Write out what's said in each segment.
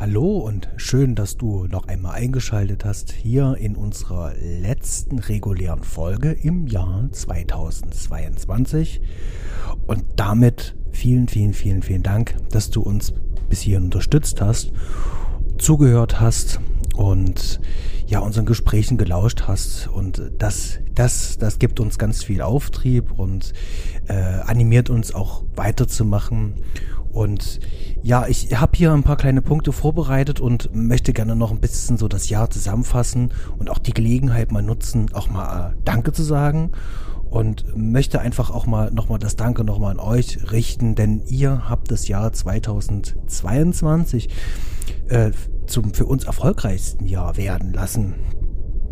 Hallo und schön, dass du noch einmal eingeschaltet hast hier in unserer letzten regulären Folge im Jahr 2022. Und damit vielen, vielen, vielen, vielen Dank, dass du uns bis hierhin unterstützt hast, zugehört hast und ja, unseren Gesprächen gelauscht hast. Und das, das, das gibt uns ganz viel Auftrieb und äh, animiert uns auch weiterzumachen. Und ja, ich habe hier ein paar kleine Punkte vorbereitet und möchte gerne noch ein bisschen so das Jahr zusammenfassen und auch die Gelegenheit mal nutzen, auch mal äh, Danke zu sagen und möchte einfach auch mal nochmal das Danke nochmal an euch richten, denn ihr habt das Jahr 2022 äh, zum für uns erfolgreichsten Jahr werden lassen.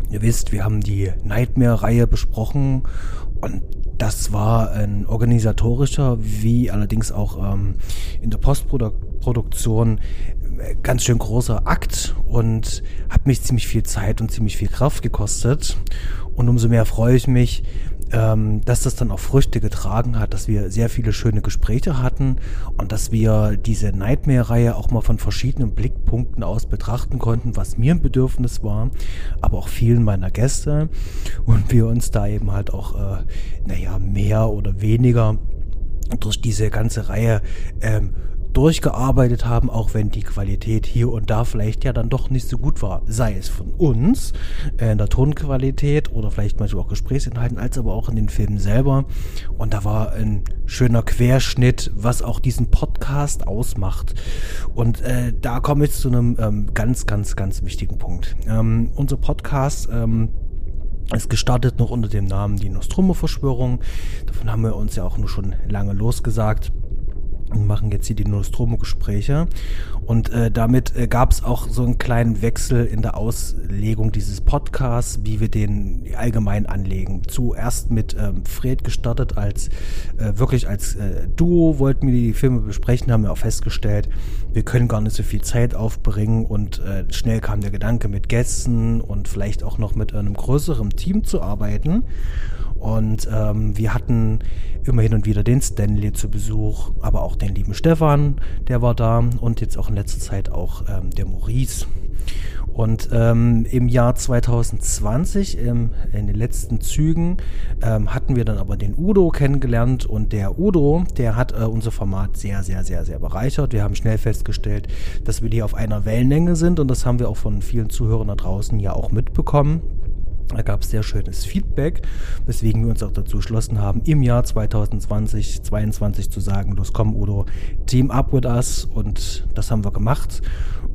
Ihr wisst, wir haben die Nightmare-Reihe besprochen und das war ein organisatorischer, wie allerdings auch ähm, in der Postproduktion äh, ganz schön großer Akt und hat mich ziemlich viel Zeit und ziemlich viel Kraft gekostet. Und umso mehr freue ich mich, ähm, dass das dann auch Früchte getragen hat, dass wir sehr viele schöne Gespräche hatten und dass wir diese Nightmare-Reihe auch mal von verschiedenen Blickpunkten aus betrachten konnten, was mir ein Bedürfnis war, aber auch vielen meiner Gäste. Und wir uns da eben halt auch, äh, naja, mehr oder weniger durch diese ganze Reihe ähm, durchgearbeitet haben, auch wenn die Qualität hier und da vielleicht ja dann doch nicht so gut war. Sei es von uns äh, in der Tonqualität oder vielleicht manchmal auch Gesprächsinhalten, als aber auch in den Filmen selber. Und da war ein schöner Querschnitt, was auch diesen Podcast ausmacht. Und äh, da komme ich zu einem ähm, ganz, ganz, ganz wichtigen Punkt. Ähm, unser Podcast ähm, ist gestartet noch unter dem Namen die Nostromo-Verschwörung. Davon haben wir uns ja auch nur schon lange losgesagt und machen jetzt hier die Nostromo-Gespräche. Und äh, damit äh, gab es auch so einen kleinen Wechsel in der Auslegung dieses Podcasts, wie wir den allgemein anlegen. Zuerst mit ähm, Fred gestartet als äh, wirklich als äh, Duo wollten wir die Filme besprechen, haben wir auch festgestellt, wir können gar nicht so viel Zeit aufbringen und äh, schnell kam der Gedanke mit Gästen und vielleicht auch noch mit einem größeren Team zu arbeiten. Und ähm, wir hatten immer hin und wieder den Stanley zu Besuch, aber auch den lieben Stefan, der war da und jetzt auch in letzter Zeit auch ähm, der Maurice. Und ähm, im Jahr 2020, ähm, in den letzten Zügen, ähm, hatten wir dann aber den Udo kennengelernt und der Udo, der hat äh, unser Format sehr, sehr, sehr, sehr bereichert. Wir haben schnell festgestellt, dass wir hier auf einer Wellenlänge sind und das haben wir auch von vielen Zuhörern da draußen ja auch mitbekommen. Da gab es sehr schönes Feedback, weswegen wir uns auch dazu entschlossen haben, im Jahr 2020, 2022 zu sagen, los komm Udo, team up with us. Und das haben wir gemacht.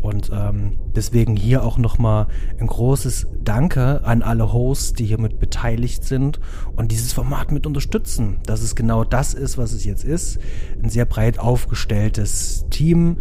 Und ähm, deswegen hier auch nochmal ein großes Danke an alle Hosts, die hier mit beteiligt sind und dieses Format mit unterstützen, dass es genau das ist, was es jetzt ist, ein sehr breit aufgestelltes Team,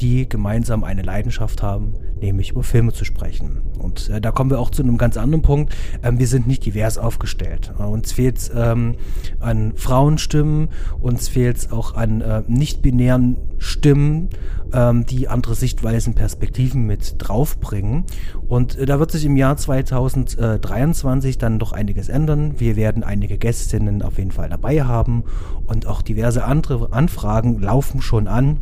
die gemeinsam eine Leidenschaft haben, nämlich über Filme zu sprechen. Und äh, da kommen wir auch zu einem ganz anderen Punkt. Ähm, wir sind nicht divers aufgestellt. Äh, uns fehlt es ähm, an Frauenstimmen, uns fehlt es auch an äh, nicht-binären Stimmen, ähm, die andere Sichtweisen, Perspektiven mit draufbringen. Und äh, da wird sich im Jahr 2023 dann doch einiges ändern. Wir werden einige Gästinnen auf jeden Fall dabei haben und auch diverse andere Anfragen laufen schon an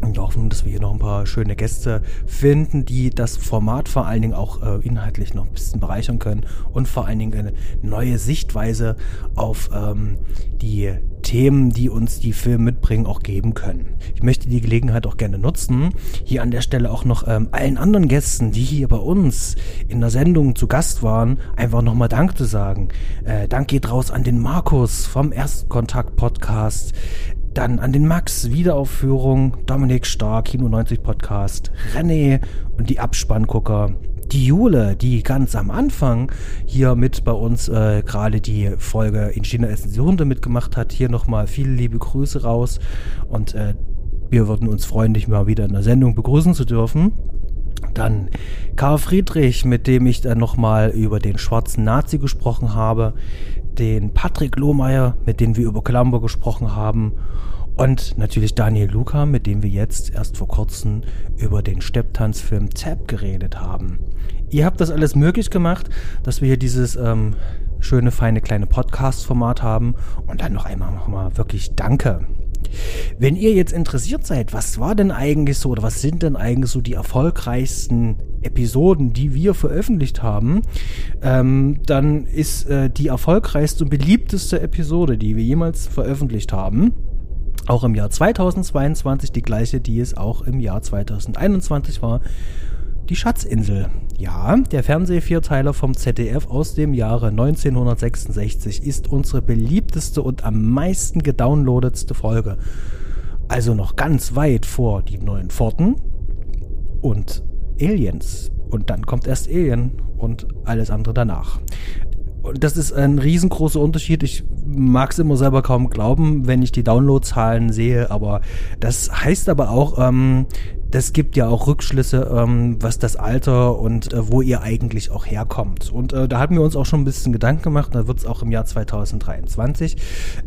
und wir hoffen, dass wir hier noch ein paar schöne Gäste finden, die das Format vor allen Dingen auch äh, inhaltlich noch ein bisschen bereichern können und vor allen Dingen eine neue Sichtweise auf ähm, die Themen, die uns die Filme mitbringen, auch geben können. Ich möchte die Gelegenheit auch gerne nutzen, hier an der Stelle auch noch ähm, allen anderen Gästen, die hier bei uns in der Sendung zu Gast waren, einfach nochmal Dank zu sagen. Äh, Dank geht raus an den Markus vom Erstkontakt Podcast. Dann an den Max, Wiederaufführung, Dominik Stark, Kino 90 Podcast, René und die Abspanngucker. Die Jule, die ganz am Anfang hier mit bei uns äh, gerade die Folge in China essen sie Hunde mitgemacht hat. Hier nochmal viele liebe Grüße raus und äh, wir würden uns freuen, dich mal wieder in der Sendung begrüßen zu dürfen. Dann Karl Friedrich, mit dem ich dann nochmal über den schwarzen Nazi gesprochen habe den Patrick Lohmeier, mit dem wir über Columbo gesprochen haben. Und natürlich Daniel Luca, mit dem wir jetzt erst vor kurzem über den Stepptanzfilm Zap geredet haben. Ihr habt das alles möglich gemacht, dass wir hier dieses ähm, schöne, feine kleine Podcast-Format haben. Und dann noch einmal nochmal wirklich Danke. Wenn ihr jetzt interessiert seid, was war denn eigentlich so oder was sind denn eigentlich so die erfolgreichsten Episoden, die wir veröffentlicht haben, ähm, dann ist äh, die erfolgreichste und beliebteste Episode, die wir jemals veröffentlicht haben, auch im Jahr 2022 die gleiche, die es auch im Jahr 2021 war. Die Schatzinsel. Ja, der Fernsehvierteiler vom ZDF aus dem Jahre 1966 ist unsere beliebteste und am meisten gedownloadetste Folge. Also noch ganz weit vor die neuen Pforten und Aliens. Und dann kommt erst Alien und alles andere danach. Und das ist ein riesengroßer Unterschied. Ich mag es immer selber kaum glauben, wenn ich die Downloadzahlen sehe, aber das heißt aber auch, ähm, das gibt ja auch Rückschlüsse, ähm, was das Alter und äh, wo ihr eigentlich auch herkommt. Und äh, da hatten wir uns auch schon ein bisschen Gedanken gemacht, da wird es auch im Jahr 2023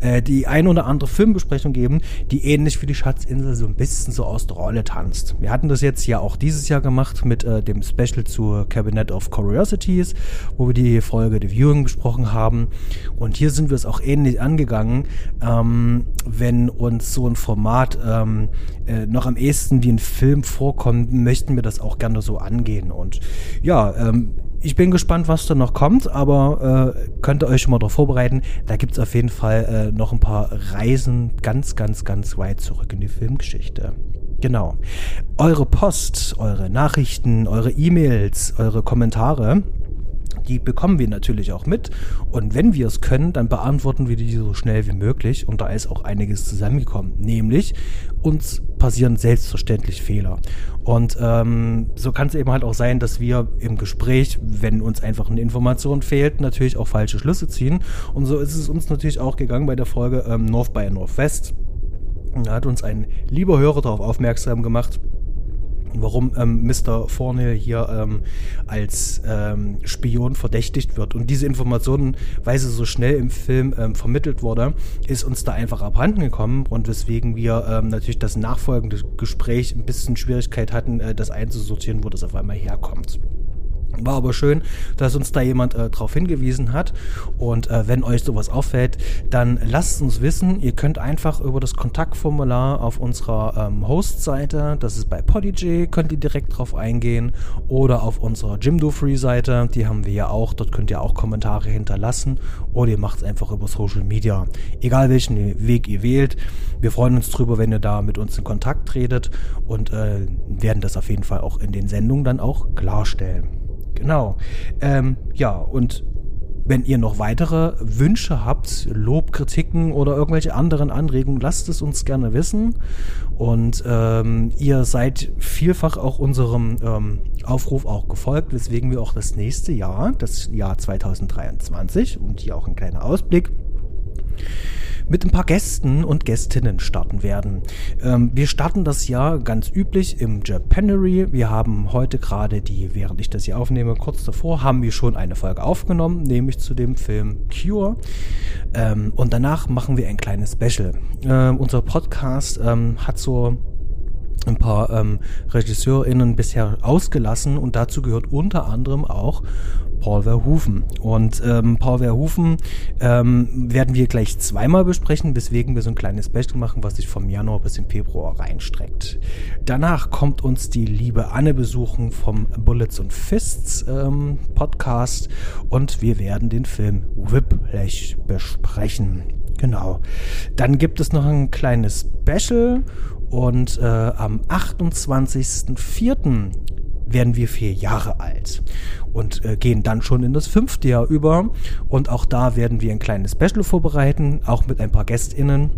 äh, die ein oder andere Filmbesprechung geben, die ähnlich wie die Schatzinsel so ein bisschen so aus der Rolle tanzt. Wir hatten das jetzt ja auch dieses Jahr gemacht mit äh, dem Special zu Cabinet of Curiosities, wo wir die Folge The Viewing besprochen haben. Und hier sind wir es auch ähnlich angegangen, ähm, wenn uns so ein Format ähm, äh, noch am ehesten wie ein Film vorkommt, möchten wir das auch gerne so angehen. Und ja, ähm, ich bin gespannt, was da noch kommt, aber äh, könnt ihr euch schon mal darauf vorbereiten. Da gibt es auf jeden Fall äh, noch ein paar Reisen ganz, ganz, ganz weit zurück in die Filmgeschichte. Genau. Eure Post, eure Nachrichten, eure E-Mails, eure Kommentare die bekommen wir natürlich auch mit. Und wenn wir es können, dann beantworten wir die so schnell wie möglich. Und da ist auch einiges zusammengekommen. Nämlich, uns passieren selbstverständlich Fehler. Und ähm, so kann es eben halt auch sein, dass wir im Gespräch, wenn uns einfach eine Information fehlt, natürlich auch falsche Schlüsse ziehen. Und so ist es uns natürlich auch gegangen bei der Folge ähm, North by Northwest. Da hat uns ein lieber Hörer darauf aufmerksam gemacht, warum ähm, Mr. Forney hier ähm, als ähm, Spion verdächtigt wird. Und diese Informationen, weil sie so schnell im Film ähm, vermittelt wurde, ist uns da einfach abhanden gekommen und weswegen wir ähm, natürlich das nachfolgende Gespräch ein bisschen Schwierigkeit hatten, äh, das einzusortieren, wo das auf einmal herkommt. War aber schön, dass uns da jemand äh, darauf hingewiesen hat. Und äh, wenn euch sowas auffällt, dann lasst uns wissen. Ihr könnt einfach über das Kontaktformular auf unserer ähm, Host-Seite, das ist bei Podigy, könnt ihr direkt drauf eingehen. Oder auf unserer Jimdo Free-Seite, die haben wir ja auch. Dort könnt ihr auch Kommentare hinterlassen. Oder ihr macht es einfach über Social Media. Egal welchen Weg ihr wählt. Wir freuen uns drüber, wenn ihr da mit uns in Kontakt tretet und äh, werden das auf jeden Fall auch in den Sendungen dann auch klarstellen. Genau. Ähm, ja, und wenn ihr noch weitere Wünsche habt, Lob, Kritiken oder irgendwelche anderen Anregungen, lasst es uns gerne wissen. Und ähm, ihr seid vielfach auch unserem ähm, Aufruf auch gefolgt, weswegen wir auch das nächste Jahr, das Jahr 2023 und hier auch ein kleiner Ausblick, mit ein paar Gästen und Gästinnen starten werden. Ähm, wir starten das Jahr ganz üblich im Japanery. Wir haben heute gerade die, während ich das hier aufnehme, kurz davor, haben wir schon eine Folge aufgenommen, nämlich zu dem Film Cure. Ähm, und danach machen wir ein kleines Special. Ähm, unser Podcast ähm, hat so ein paar ähm, RegisseurInnen bisher ausgelassen und dazu gehört unter anderem auch Paul Verhoeven. Und ähm, Paul Verhoeven ähm, werden wir gleich zweimal besprechen, weswegen wir so ein kleines Special machen, was sich vom Januar bis im Februar reinstreckt. Danach kommt uns die liebe Anne besuchen vom Bullets und Fists ähm, Podcast und wir werden den Film Whiplash besprechen. Genau. Dann gibt es noch ein kleines Special und äh, am 28.04 werden wir vier Jahre alt und äh, gehen dann schon in das fünfte Jahr über. Und auch da werden wir ein kleines Special vorbereiten, auch mit ein paar GästInnen.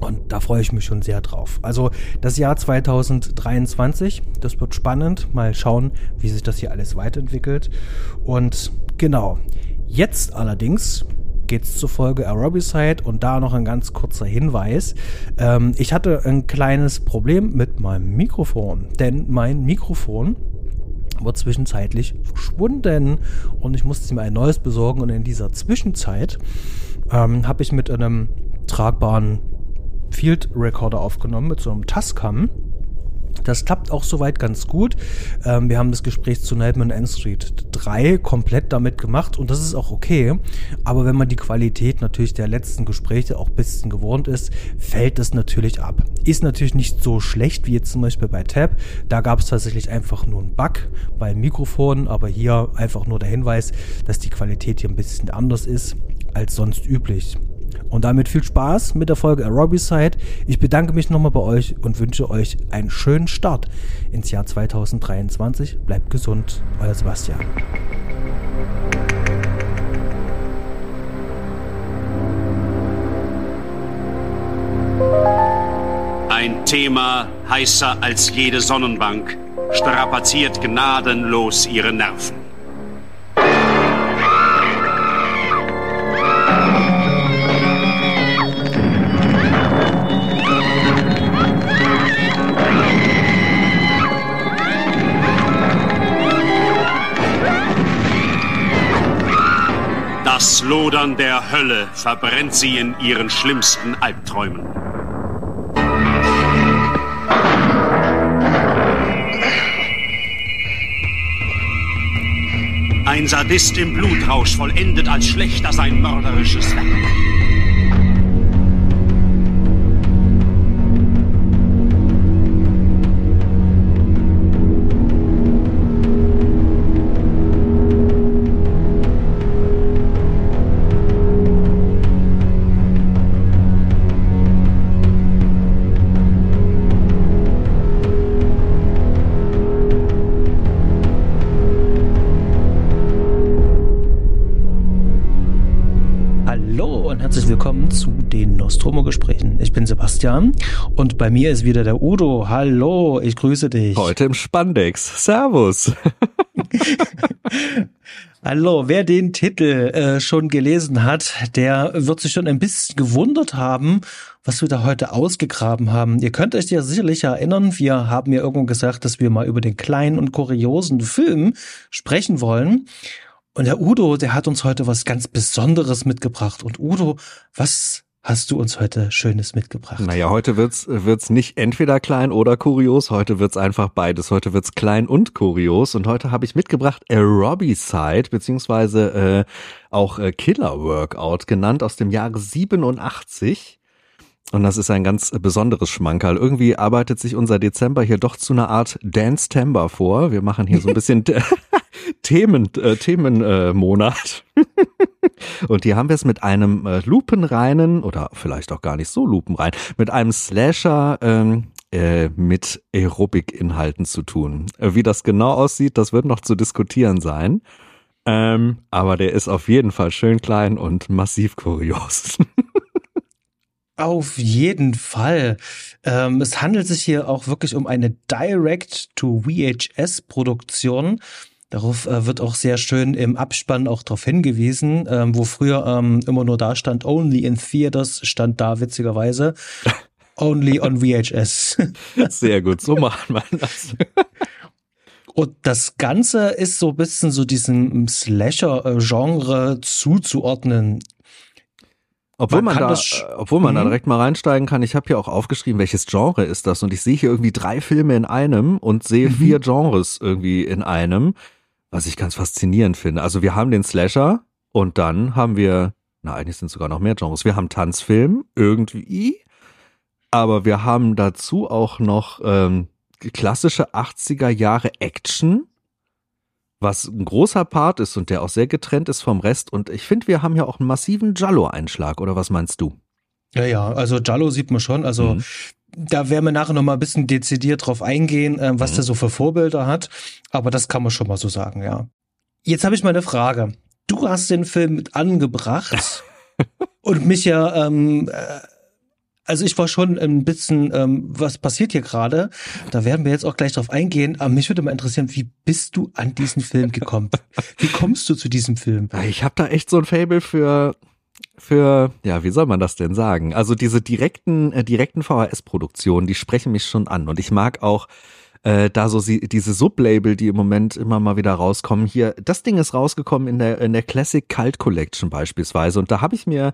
Und da freue ich mich schon sehr drauf. Also das Jahr 2023, das wird spannend. Mal schauen, wie sich das hier alles weiterentwickelt. Und genau, jetzt allerdings geht's zur Folge Aerobicide und da noch ein ganz kurzer Hinweis. Ähm, ich hatte ein kleines Problem mit meinem Mikrofon, denn mein Mikrofon war zwischenzeitlich verschwunden und ich musste mir ein neues besorgen und in dieser Zwischenzeit ähm, habe ich mit einem tragbaren Field Recorder aufgenommen, mit so einem Tascam Das klappt auch soweit ganz gut. Ähm, wir haben das Gespräch zu Nightman End Street 3 komplett damit gemacht und das ist auch okay. Aber wenn man die Qualität natürlich der letzten Gespräche auch ein bisschen gewohnt ist, fällt das natürlich ab. Ist natürlich nicht so schlecht wie jetzt zum Beispiel bei Tab. Da gab es tatsächlich einfach nur einen Bug beim Mikrofon, aber hier einfach nur der Hinweis, dass die Qualität hier ein bisschen anders ist als sonst üblich. Und damit viel Spaß mit der Folge Aerobicide. Ich bedanke mich nochmal bei euch und wünsche euch einen schönen Start ins Jahr 2023. Bleibt gesund, euer Sebastian. Ein Thema heißer als jede Sonnenbank strapaziert gnadenlos ihre Nerven. Lodern der Hölle verbrennt sie in ihren schlimmsten Albträumen. Ein Sadist im Blutrausch vollendet als Schlechter sein mörderisches Werk. Sebastian und bei mir ist wieder der Udo. Hallo, ich grüße dich. Heute im Spandex. Servus. Hallo, wer den Titel äh, schon gelesen hat, der wird sich schon ein bisschen gewundert haben, was wir da heute ausgegraben haben. Ihr könnt euch ja sicherlich erinnern, wir haben ja irgendwo gesagt, dass wir mal über den kleinen und kuriosen Film sprechen wollen. Und der Udo, der hat uns heute was ganz Besonderes mitgebracht. Und Udo, was hast du uns heute Schönes mitgebracht? Naja, heute wird's wird's nicht entweder klein oder kurios, heute wird's einfach beides. Heute wird's klein und kurios. Und heute habe ich mitgebracht Aerobicide, beziehungsweise äh, auch äh, Killer Workout genannt aus dem Jahre 87. Und das ist ein ganz besonderes Schmankerl. Irgendwie arbeitet sich unser Dezember hier doch zu einer Art Dance-Tember vor. Wir machen hier so ein bisschen Themen, äh, Themenmonat. Äh, und hier haben wir es mit einem äh, lupenreinen oder vielleicht auch gar nicht so lupenrein, mit einem Slasher ähm, äh, mit Aerobic-Inhalten zu tun. Äh, wie das genau aussieht, das wird noch zu diskutieren sein. Ähm, aber der ist auf jeden Fall schön klein und massiv kurios. Auf jeden Fall. Ähm, es handelt sich hier auch wirklich um eine Direct-to-VHS-Produktion. Darauf äh, wird auch sehr schön im Abspann auch darauf hingewiesen, ähm, wo früher ähm, immer nur da stand, only in theaters, stand da witzigerweise. Only on VHS. Sehr gut, so macht man das. Und das Ganze ist so ein bisschen so diesem Slasher-Genre zuzuordnen. Obwohl man, man da, äh, obwohl man mhm. da direkt mal reinsteigen kann, ich habe hier auch aufgeschrieben, welches Genre ist das und ich sehe hier irgendwie drei Filme in einem und sehe mhm. vier Genres irgendwie in einem, was ich ganz faszinierend finde. Also wir haben den Slasher und dann haben wir, na eigentlich sind sogar noch mehr Genres. Wir haben Tanzfilm irgendwie, aber wir haben dazu auch noch ähm, klassische 80er Jahre Action was ein großer Part ist und der auch sehr getrennt ist vom Rest. Und ich finde, wir haben ja auch einen massiven Jallo-Einschlag, oder was meinst du? Ja, ja, also Jallo sieht man schon. Also mhm. da werden wir nachher noch mal ein bisschen dezidiert drauf eingehen, äh, was mhm. der so für Vorbilder hat. Aber das kann man schon mal so sagen, ja. Jetzt habe ich mal eine Frage. Du hast den Film mit angebracht und mich ja ähm, äh, also ich war schon ein bisschen, ähm, was passiert hier gerade? Da werden wir jetzt auch gleich drauf eingehen. Aber mich würde mal interessieren, wie bist du an diesen Film gekommen? wie kommst du zu diesem Film? Ich habe da echt so ein Fable für für, ja, wie soll man das denn sagen? Also diese direkten, äh, direkten VHS-Produktionen, die sprechen mich schon an. Und ich mag auch äh, da so sie, diese Sublabel, die im Moment immer mal wieder rauskommen. Hier, das Ding ist rausgekommen in der, in der Classic Cult Collection beispielsweise. Und da habe ich mir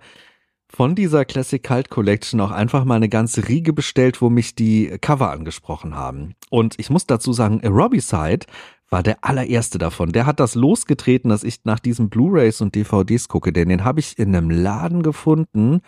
von dieser Classic Cult Collection auch einfach mal eine ganze Riege bestellt, wo mich die Cover angesprochen haben. Und ich muss dazu sagen, Robbie Side war der allererste davon. Der hat das losgetreten, dass ich nach diesen Blu-rays und DVDs gucke, denn den habe ich in einem Laden gefunden.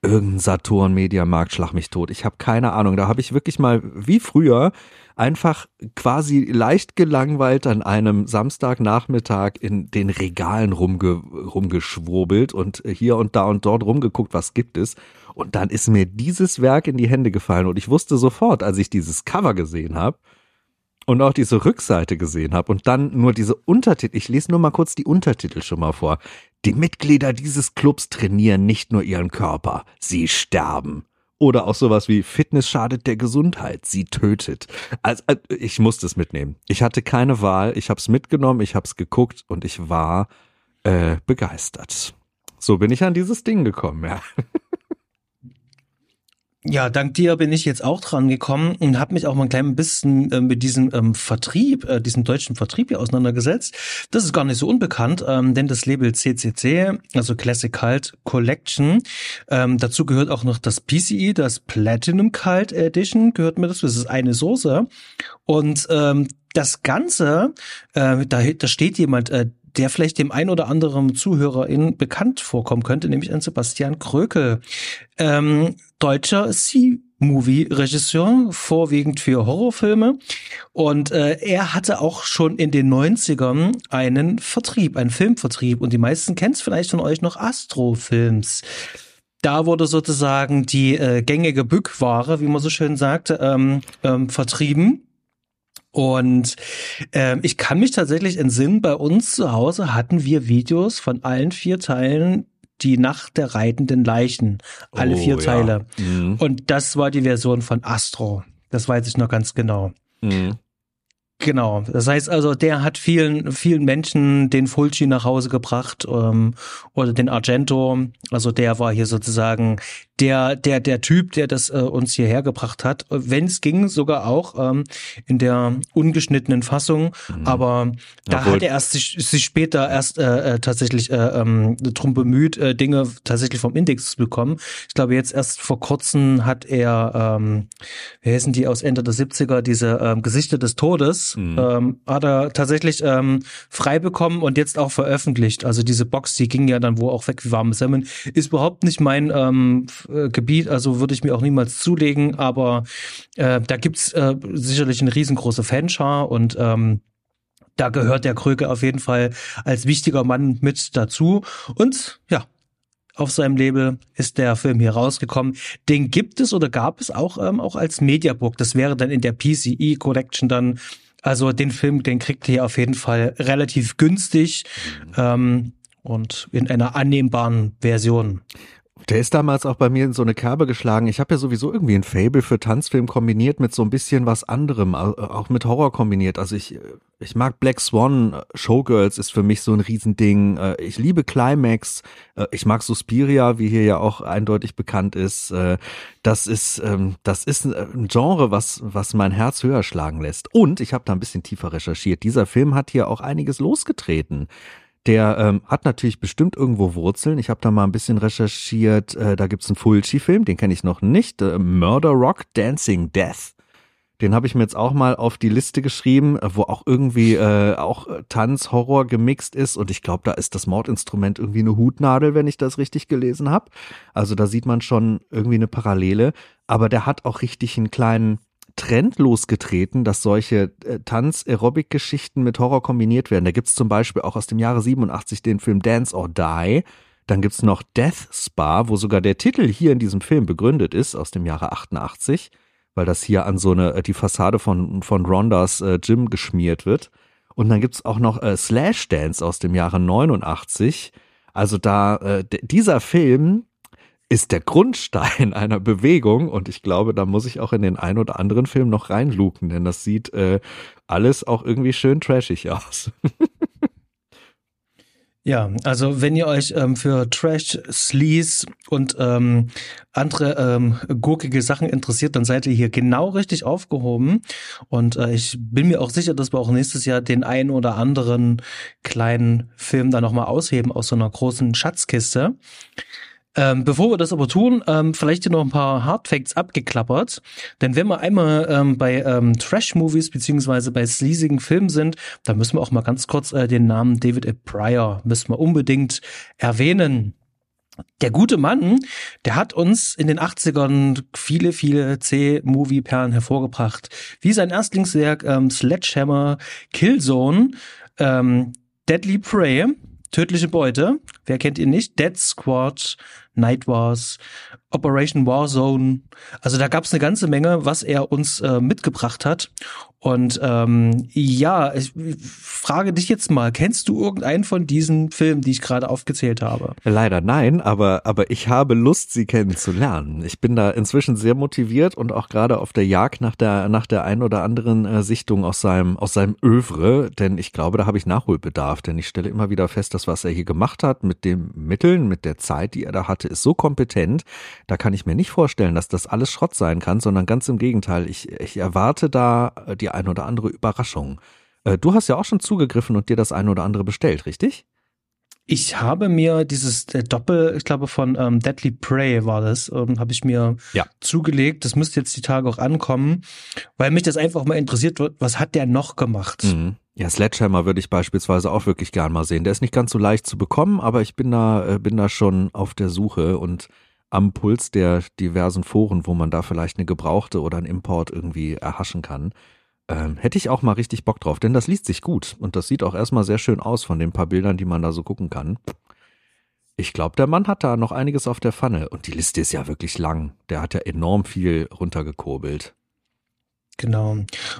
Irgendein Saturn Mediamarkt schlag mich tot. Ich habe keine Ahnung. Da habe ich wirklich mal wie früher einfach quasi leicht gelangweilt an einem Samstagnachmittag in den Regalen rumge rumgeschwurbelt und hier und da und dort rumgeguckt, was gibt es. Und dann ist mir dieses Werk in die Hände gefallen und ich wusste sofort, als ich dieses Cover gesehen habe, und auch diese Rückseite gesehen habe und dann nur diese Untertitel, ich lese nur mal kurz die Untertitel schon mal vor. Die Mitglieder dieses Clubs trainieren nicht nur ihren Körper, sie sterben. Oder auch sowas wie Fitness schadet der Gesundheit, sie tötet. Also, also ich musste es mitnehmen. Ich hatte keine Wahl, ich habe es mitgenommen, ich habe es geguckt und ich war äh, begeistert. So bin ich an dieses Ding gekommen, ja. Ja, dank dir bin ich jetzt auch dran gekommen und habe mich auch mal ein klein bisschen äh, mit diesem ähm, Vertrieb, äh, diesem deutschen Vertrieb hier auseinandergesetzt. Das ist gar nicht so unbekannt, ähm, denn das Label CCC, also Classic Cult Collection, ähm, dazu gehört auch noch das PCE, das Platinum Cult Edition, gehört mir das. Das ist eine Soße und ähm, das Ganze, äh, da, da steht jemand, äh, der vielleicht dem ein oder anderen ZuhörerInnen bekannt vorkommen könnte, nämlich an Sebastian Krökel. Ähm, deutscher C-Movie-Regisseur, vorwiegend für Horrorfilme. Und äh, er hatte auch schon in den 90ern einen Vertrieb, einen Filmvertrieb. Und die meisten kennen es vielleicht von euch noch Astro-Films da wurde sozusagen die äh, gängige Bückware, wie man so schön sagte, ähm, ähm, vertrieben. Und äh, ich kann mich tatsächlich entsinnen, bei uns zu Hause hatten wir Videos von allen vier Teilen die Nacht der reitenden Leichen. Alle oh, vier Teile. Ja. Mhm. Und das war die Version von Astro. Das weiß ich noch ganz genau. Mhm. Genau. Das heißt also, der hat vielen, vielen Menschen den Fulci nach Hause gebracht ähm, oder den Argento. Also der war hier sozusagen der, der, der Typ, der das äh, uns hierher gebracht hat. Wenn es ging, sogar auch ähm, in der ungeschnittenen Fassung. Mhm. Aber da Obwohl. hat er erst sich, sich später erst äh, äh, tatsächlich äh, ähm, drum bemüht, äh, Dinge tatsächlich vom Index zu bekommen. Ich glaube, jetzt erst vor kurzem hat er, ähm, wie heißen die aus Ende der 70er, diese ähm, Gesichter des Todes mhm. ähm, hat er tatsächlich ähm, frei bekommen und jetzt auch veröffentlicht. Also diese Box, die ging ja dann wo auch weg wie warme Semmeln, ist überhaupt nicht mein ähm, äh, Gebiet, also würde ich mir auch niemals zulegen, aber äh, da gibt's äh, sicherlich eine riesengroße Fanschar und ähm, da gehört der Kröke auf jeden Fall als wichtiger Mann mit dazu. Und ja, auf seinem Label ist der Film hier rausgekommen. Den gibt es oder gab es auch, ähm, auch als Mediabook. Das wäre dann in der PCE Collection dann also den Film, den kriegt ihr auf jeden Fall relativ günstig ähm, und in einer annehmbaren Version. Der ist damals auch bei mir in so eine Kerbe geschlagen. Ich habe ja sowieso irgendwie ein Fable für Tanzfilm kombiniert mit so ein bisschen was anderem, auch mit Horror kombiniert. Also ich, ich mag Black Swan, Showgirls ist für mich so ein Riesending. Äh, ich liebe Climax, äh, ich mag Suspiria, wie hier ja auch eindeutig bekannt ist. Äh, das ist, ähm, das ist ein Genre, was, was mein Herz höher schlagen lässt. Und ich habe da ein bisschen tiefer recherchiert. Dieser Film hat hier auch einiges losgetreten. Der ähm, hat natürlich bestimmt irgendwo Wurzeln. Ich habe da mal ein bisschen recherchiert. Äh, da gibt's einen Fulci-Film, den kenne ich noch nicht. Äh, Murder Rock Dancing Death. Den habe ich mir jetzt auch mal auf die Liste geschrieben, äh, wo auch irgendwie äh, auch Tanz, Horror gemixt ist. Und ich glaube, da ist das Mordinstrument irgendwie eine Hutnadel, wenn ich das richtig gelesen habe. Also da sieht man schon irgendwie eine Parallele. Aber der hat auch richtig einen kleinen Trend losgetreten, dass solche äh, Tanz-Aerobic-Geschichten mit Horror kombiniert werden. Da gibt's zum Beispiel auch aus dem Jahre 87 den Film Dance or Die. Dann gibt's noch Death Spa, wo sogar der Titel hier in diesem Film begründet ist, aus dem Jahre 88, weil das hier an so eine, äh, die Fassade von, von Rondas äh, Gym geschmiert wird. Und dann gibt's auch noch äh, Slash Dance aus dem Jahre 89. Also da, äh, dieser Film ist der Grundstein einer Bewegung und ich glaube, da muss ich auch in den ein oder anderen Film noch reinluken, denn das sieht äh, alles auch irgendwie schön trashig aus. Ja, also wenn ihr euch ähm, für Trash, Sleaze und ähm, andere ähm, gurkige Sachen interessiert, dann seid ihr hier genau richtig aufgehoben. Und äh, ich bin mir auch sicher, dass wir auch nächstes Jahr den einen oder anderen kleinen Film da nochmal ausheben aus so einer großen Schatzkiste. Ähm, bevor wir das aber tun, ähm, vielleicht hier noch ein paar Hardfacts abgeklappert. Denn wenn wir einmal ähm, bei ähm, Trash-Movies beziehungsweise bei sleasigen Filmen sind, dann müssen wir auch mal ganz kurz äh, den Namen David A. Pryor müssen wir unbedingt erwähnen. Der gute Mann, der hat uns in den 80ern viele, viele C-Movie-Perlen hervorgebracht. Wie sein Erstlingswerk ähm, Sledgehammer, Killzone, ähm, Deadly Prey, Tödliche Beute, wer kennt ihn nicht? Dead Squad, Night Wars, Operation Warzone. Also da gab es eine ganze Menge, was er uns äh, mitgebracht hat. Und ähm, ja, ich frage dich jetzt mal, kennst du irgendeinen von diesen Filmen, die ich gerade aufgezählt habe? Leider nein, aber, aber ich habe Lust, sie kennenzulernen. Ich bin da inzwischen sehr motiviert und auch gerade auf der Jagd nach der, nach der ein oder anderen äh, Sichtung aus seinem, aus seinem Övre, denn ich glaube, da habe ich Nachholbedarf, denn ich stelle immer wieder fest, dass was er hier gemacht hat mit den Mitteln, mit der Zeit, die er da hatte, ist so kompetent, da kann ich mir nicht vorstellen, dass das alles Schrott sein kann, sondern ganz im Gegenteil. Ich, ich erwarte da äh, die ein oder andere Überraschung. Äh, du hast ja auch schon zugegriffen und dir das ein oder andere bestellt, richtig? Ich habe mir dieses äh, Doppel, ich glaube von ähm, Deadly Prey war das, ähm, habe ich mir ja. zugelegt. Das müsste jetzt die Tage auch ankommen, weil mich das einfach mal interessiert wird, was hat der noch gemacht? Mhm. Ja, Sledgehammer würde ich beispielsweise auch wirklich gern mal sehen. Der ist nicht ganz so leicht zu bekommen, aber ich bin da, äh, bin da schon auf der Suche und am Puls der diversen Foren, wo man da vielleicht eine gebrauchte oder einen Import irgendwie erhaschen kann. Ähm, hätte ich auch mal richtig Bock drauf, denn das liest sich gut und das sieht auch erstmal sehr schön aus von den paar Bildern, die man da so gucken kann. Ich glaube, der Mann hat da noch einiges auf der Pfanne und die Liste ist ja wirklich lang. Der hat ja enorm viel runtergekurbelt. Genau.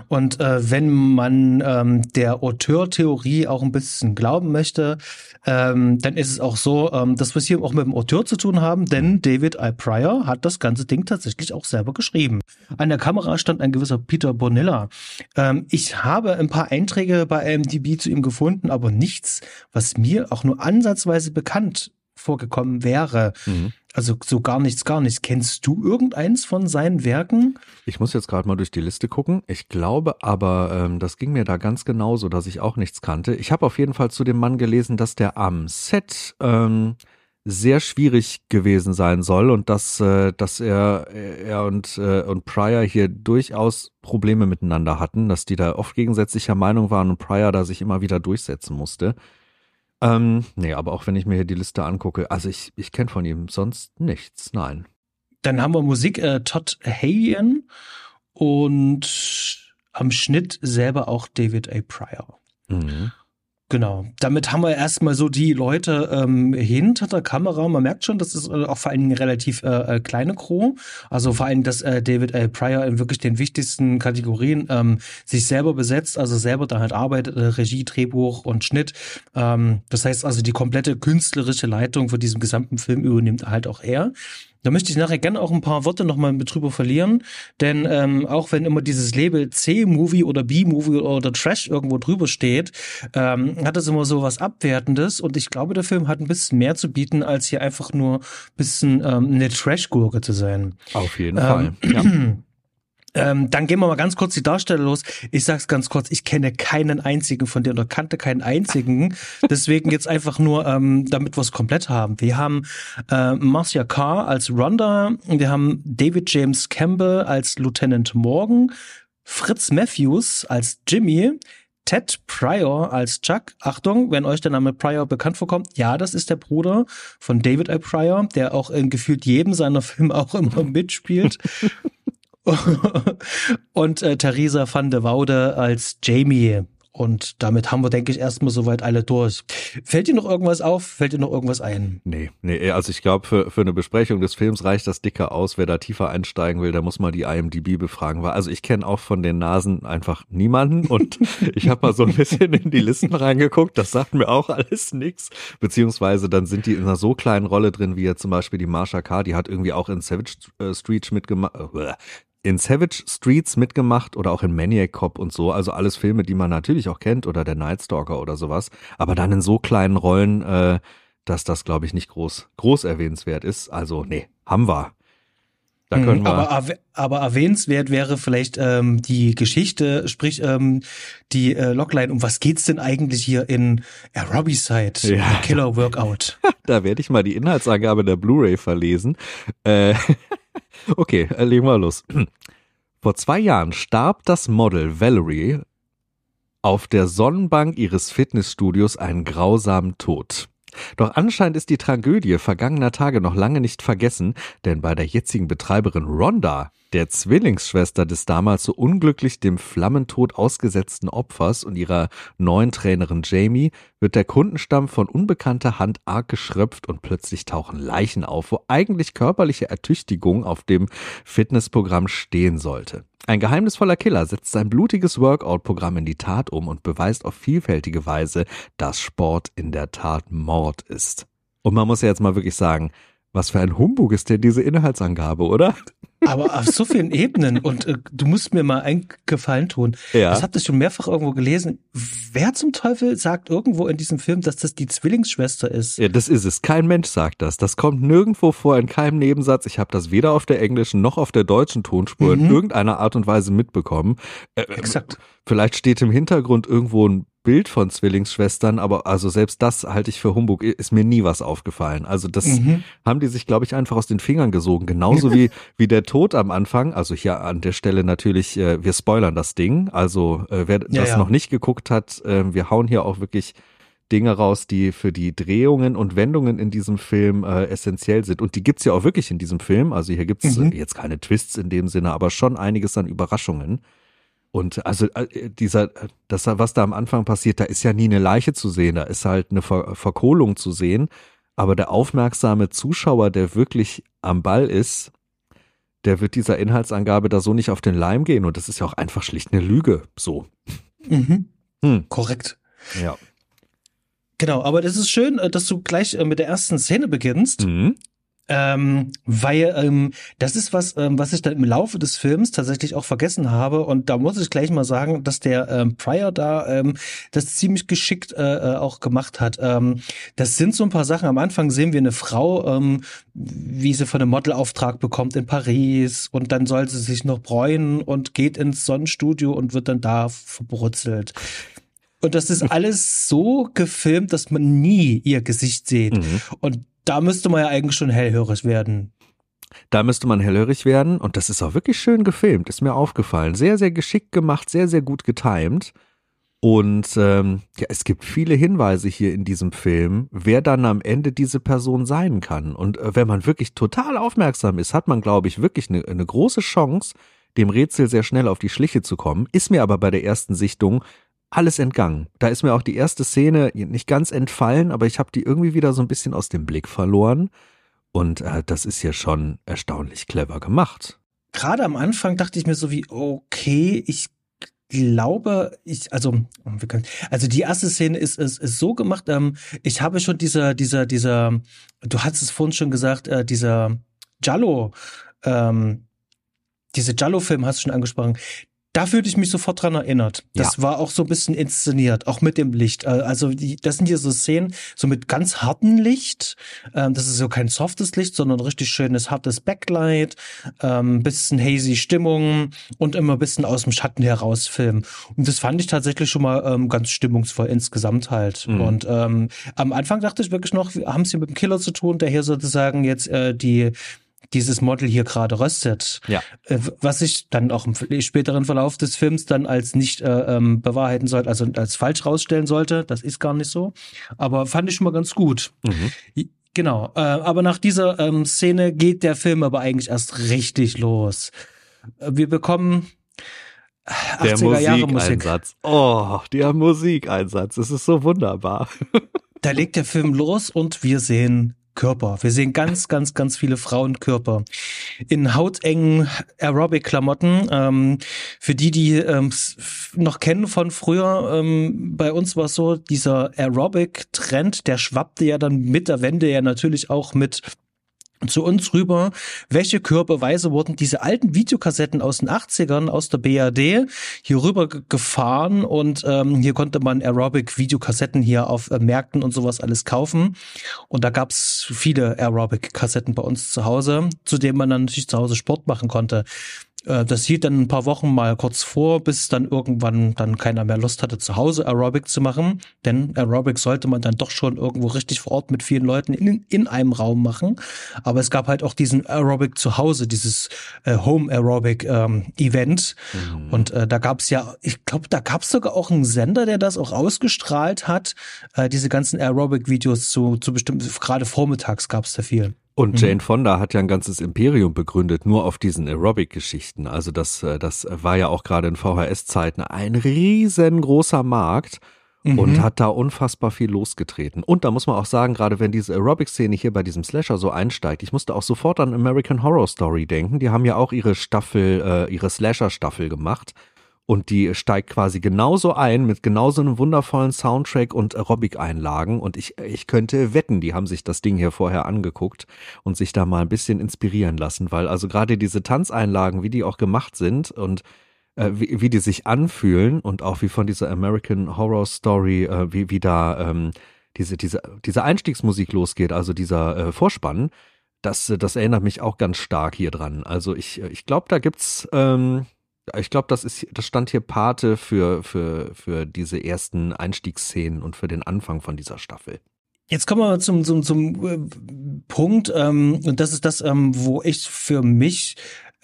Und äh, wenn man ähm, der Auteurtheorie auch ein bisschen glauben möchte, ähm, dann ist es auch so, ähm, dass wir es hier auch mit dem Auteur zu tun haben, denn David I. Pryor hat das ganze Ding tatsächlich auch selber geschrieben. An der Kamera stand ein gewisser Peter Bonilla. Ähm, ich habe ein paar Einträge bei IMDb zu ihm gefunden, aber nichts, was mir auch nur ansatzweise bekannt vorgekommen wäre. Mhm. Also so gar nichts, gar nichts. Kennst du irgendeins von seinen Werken? Ich muss jetzt gerade mal durch die Liste gucken. Ich glaube aber, ähm, das ging mir da ganz genauso, dass ich auch nichts kannte. Ich habe auf jeden Fall zu dem Mann gelesen, dass der am Set ähm, sehr schwierig gewesen sein soll und dass, äh, dass er, er und, äh, und Pryor hier durchaus Probleme miteinander hatten, dass die da oft gegensätzlicher Meinung waren und Pryor da sich immer wieder durchsetzen musste. Ähm, nee, aber auch wenn ich mir hier die Liste angucke, also ich, ich kenne von ihm sonst nichts, nein. Dann haben wir Musik äh, Todd Hayen und am Schnitt selber auch David A. Pryor. Mhm. Genau. Damit haben wir erstmal so die Leute ähm, hinter der Kamera. Man merkt schon, das ist äh, auch vor allen Dingen relativ äh, äh, kleine Crew. Also vor allem, dass äh, David L. Pryor in wirklich den wichtigsten Kategorien ähm, sich selber besetzt, also selber da halt arbeitet, äh, Regie, Drehbuch und Schnitt. Ähm, das heißt also, die komplette künstlerische Leitung von diesem gesamten Film übernimmt halt auch er. Da möchte ich nachher gerne auch ein paar Worte nochmal mit drüber verlieren, denn ähm, auch wenn immer dieses Label C-Movie oder B-Movie oder Trash irgendwo drüber steht, ähm, hat das immer so was Abwertendes und ich glaube, der Film hat ein bisschen mehr zu bieten, als hier einfach nur ein bisschen ähm, eine Trash-Gurke zu sein. Auf jeden Fall. Ähm, ja. Ähm, dann gehen wir mal ganz kurz die Darsteller los. Ich sag's ganz kurz, ich kenne keinen einzigen von denen oder kannte keinen einzigen. Deswegen jetzt einfach nur, ähm, damit wir es komplett haben. Wir haben äh, Marcia Carr als Rhonda, wir haben David James Campbell als Lieutenant Morgan, Fritz Matthews als Jimmy, Ted Pryor als Chuck. Achtung, wenn euch der Name Pryor bekannt vorkommt, ja, das ist der Bruder von David A. Pryor, der auch in gefühlt jedem seiner Filme auch immer mitspielt. und äh, Theresa van de Woude als Jamie. Und damit haben wir, denke ich, erstmal soweit alle durch. Fällt dir noch irgendwas auf? Fällt dir noch irgendwas ein? Nee, nee, also ich glaube, für, für eine Besprechung des Films reicht das dicker aus. Wer da tiefer einsteigen will, der muss mal die IMDb befragen. Also ich kenne auch von den Nasen einfach niemanden und ich habe mal so ein bisschen in die Listen reingeguckt. Das sagt mir auch alles nichts. Beziehungsweise dann sind die in einer so kleinen Rolle drin, wie ja zum Beispiel die Marsha K., die hat irgendwie auch in Savage äh, Street mitgemacht, äh, in Savage Streets mitgemacht oder auch in Maniac Cop und so. Also alles Filme, die man natürlich auch kennt oder der Night Stalker oder sowas. Aber dann in so kleinen Rollen, äh, dass das, glaube ich, nicht groß, groß erwähnenswert ist. Also, nee, haben wir. Da können wir. Aber, aber erwähnenswert wäre vielleicht ähm, die Geschichte, sprich ähm, die äh, Logline. Um was geht's denn eigentlich hier in Aerobicide, Ja. Killer Workout? Da werde ich mal die Inhaltsangabe der Blu-ray verlesen. Äh, okay, äh, legen wir los. Vor zwei Jahren starb das Model Valerie auf der Sonnenbank ihres Fitnessstudios einen grausamen Tod. Doch anscheinend ist die Tragödie vergangener Tage noch lange nicht vergessen, denn bei der jetzigen Betreiberin Rhonda, der Zwillingsschwester des damals so unglücklich dem Flammentod ausgesetzten Opfers und ihrer neuen Trainerin Jamie, wird der Kundenstamm von unbekannter Hand arg geschröpft und plötzlich tauchen Leichen auf, wo eigentlich körperliche Ertüchtigung auf dem Fitnessprogramm stehen sollte. Ein geheimnisvoller Killer setzt sein blutiges Workout-Programm in die Tat um und beweist auf vielfältige Weise, dass Sport in der Tat Mord ist. Und man muss ja jetzt mal wirklich sagen, was für ein Humbug ist denn diese Inhaltsangabe, oder? Aber auf so vielen Ebenen. Und äh, du musst mir mal einen Gefallen tun. Ja. Das habt ihr schon mehrfach irgendwo gelesen. Wer zum Teufel sagt irgendwo in diesem Film, dass das die Zwillingsschwester ist? Ja, das ist es. Kein Mensch sagt das. Das kommt nirgendwo vor in keinem Nebensatz. Ich habe das weder auf der englischen noch auf der deutschen Tonspur in irgendeiner Art und Weise mitbekommen. Äh, Exakt. Vielleicht steht im Hintergrund irgendwo ein Bild von Zwillingsschwestern, aber also selbst das halte ich für Humbug. Ist mir nie was aufgefallen. Also das Mhm. haben die sich, glaube ich, einfach aus den Fingern gesogen. Genauso wie, wie der Tod am Anfang. Also hier an der Stelle natürlich, äh, wir spoilern das Ding. Also äh, wer Ja, das ja. noch nicht geguckt hat, äh, wir hauen hier auch wirklich Dinge raus, die für die Drehungen und Wendungen in diesem Film äh, essentiell sind. Und die gibt's ja auch wirklich in diesem Film. Also hier gibt's Mhm. jetzt keine Twists in dem Sinne, aber schon einiges an Überraschungen. Und also äh, dieser, das, was da am Anfang passiert, da ist ja nie eine Leiche zu sehen, da ist halt eine Ver Verkohlung zu sehen. Aber der aufmerksame Zuschauer, der wirklich am Ball ist, der wird dieser Inhaltsangabe da so nicht auf den Leim gehen. Und das ist ja auch einfach schlicht eine Lüge. So. Mhm. Hm. Korrekt. Ja. Genau, aber das ist schön, äh, dass du gleich äh, mit der ersten Szene beginnst. Mhm. Ähm, weil ähm, das ist was, ähm, was ich dann im Laufe des Films tatsächlich auch vergessen habe. Und da muss ich gleich mal sagen, dass der ähm, Pryor da ähm, das ziemlich geschickt äh, äh, auch gemacht hat. Ähm, das sind so ein paar Sachen. Am Anfang sehen wir eine Frau, ähm, wie sie von einem Modelauftrag bekommt in Paris und dann soll sie sich noch bräunen und geht ins Sonnenstudio und wird dann da verbrutzelt. Und das ist alles so gefilmt, dass man nie ihr Gesicht sieht. Mhm. Und da müsste man ja eigentlich schon hellhörig werden. Da müsste man hellhörig werden und das ist auch wirklich schön gefilmt, ist mir aufgefallen. Sehr, sehr geschickt gemacht, sehr, sehr gut getimed. Und ähm, ja, es gibt viele Hinweise hier in diesem Film, wer dann am Ende diese Person sein kann. Und äh, wenn man wirklich total aufmerksam ist, hat man, glaube ich, wirklich eine, eine große Chance, dem Rätsel sehr schnell auf die Schliche zu kommen. Ist mir aber bei der ersten Sichtung alles entgangen. Da ist mir auch die erste Szene nicht ganz entfallen, aber ich habe die irgendwie wieder so ein bisschen aus dem Blick verloren. Und äh, das ist ja schon erstaunlich clever gemacht. Gerade am Anfang dachte ich mir so wie, okay, ich glaube, ich, also, wir können, also die erste Szene ist, ist, ist so gemacht, ähm, ich habe schon dieser, dieser, dieser, du hast es vorhin schon gesagt, äh, dieser Jallo, ähm, diese Jallo-Film hast du schon angesprochen. Da fühlte ich mich sofort dran erinnert. Das war auch so ein bisschen inszeniert, auch mit dem Licht. Äh, Also die, das sind hier so Szenen, so mit ganz hartem Licht. Ähm, das ist so kein softes Licht, sondern richtig schönes, hartes Backlight, ähm, bisschen hazy Stimmung und immer ein bisschen aus dem Schatten heraus filmen. Und das fand ich tatsächlich schon mal ähm, ganz stimmungsvoll insgesamt halt. Mhm. Und ähm, am Anfang dachte ich wirklich noch, wir haben es hier mit dem Killer zu tun, der hier sozusagen jetzt äh, die dieses Model hier gerade röstet. Ja. Äh, was sich dann auch im späteren Verlauf des Films dann als nicht äh, ähm, bewahrheiten sollte, also als falsch rausstellen sollte. Das ist gar nicht so. Aber fand ich schon mal ganz gut. Mhm. Genau. Äh, aber nach dieser ähm, Szene geht der Film aber eigentlich erst richtig los. Wir bekommen Der 80er Jahre Musik. Musikeinsatz. Oh, der Musikeinsatz. Es ist so wunderbar. Da legt der Film los und wir sehen Körper. Wir sehen ganz, ganz, ganz viele Frauenkörper in hautengen Aerobic-Klamotten. Ähm, für die, die ähm, noch kennen von früher, ähm, bei uns war es so, dieser Aerobic-Trend, der schwappte ja dann mit der Wende ja natürlich auch mit zu uns rüber, welche Körperweise wurden diese alten Videokassetten aus den 80ern aus der BRD hier rüber gefahren und ähm, hier konnte man Aerobic-Videokassetten hier auf äh, Märkten und sowas alles kaufen und da gab's viele Aerobic-Kassetten bei uns zu Hause, zu denen man dann natürlich zu Hause Sport machen konnte. Äh, das hielt dann ein paar Wochen mal kurz vor, bis dann irgendwann dann keiner mehr Lust hatte, zu Hause Aerobic zu machen. Denn Aerobic sollte man dann doch schon irgendwo richtig vor Ort mit vielen Leuten in, in einem Raum machen. Aber es gab halt auch diesen Aerobic zu Hause, dieses äh, Home Aerobic ähm, Event. Mhm. Und äh, da gab es ja, ich glaube, da gab es sogar auch einen Sender, der das auch ausgestrahlt hat. Äh, diese ganzen Aerobic-Videos zu, zu bestimmten, gerade vormittags gab es da viel. Und mhm. Jane Fonda hat ja ein ganzes Imperium begründet, nur auf diesen Aerobic-Geschichten. Also das, äh, das war ja auch gerade in VHS-Zeiten ein riesengroßer Markt mhm. und hat da unfassbar viel losgetreten. Und da muss man auch sagen, gerade wenn diese Aerobic-Szene hier bei diesem Slasher so einsteigt, ich musste auch sofort an American Horror Story denken. Die haben ja auch ihre Staffel, äh, ihre Slasher-Staffel gemacht. Und die steigt quasi genauso ein mit genauso einem wundervollen Soundtrack und Aerobic-Einlagen. Und ich, ich könnte wetten, die haben sich das Ding hier vorher angeguckt und sich da mal ein bisschen inspirieren lassen, weil also gerade diese Tanzeinlagen, wie die auch gemacht sind und äh, wie, wie die sich anfühlen und auch wie von dieser American Horror Story, äh, wie, wie da ähm, diese, diese, diese Einstiegsmusik losgeht, also dieser äh, Vorspann, das, das erinnert mich auch ganz stark hier dran. Also ich, ich glaube, da gibt's ähm, ich glaube, das ist, das stand hier Pate für, für, für diese ersten Einstiegsszenen und für den Anfang von dieser Staffel. Jetzt kommen wir zum, zum, zum äh, Punkt, ähm, und das ist das, ähm, wo ich für mich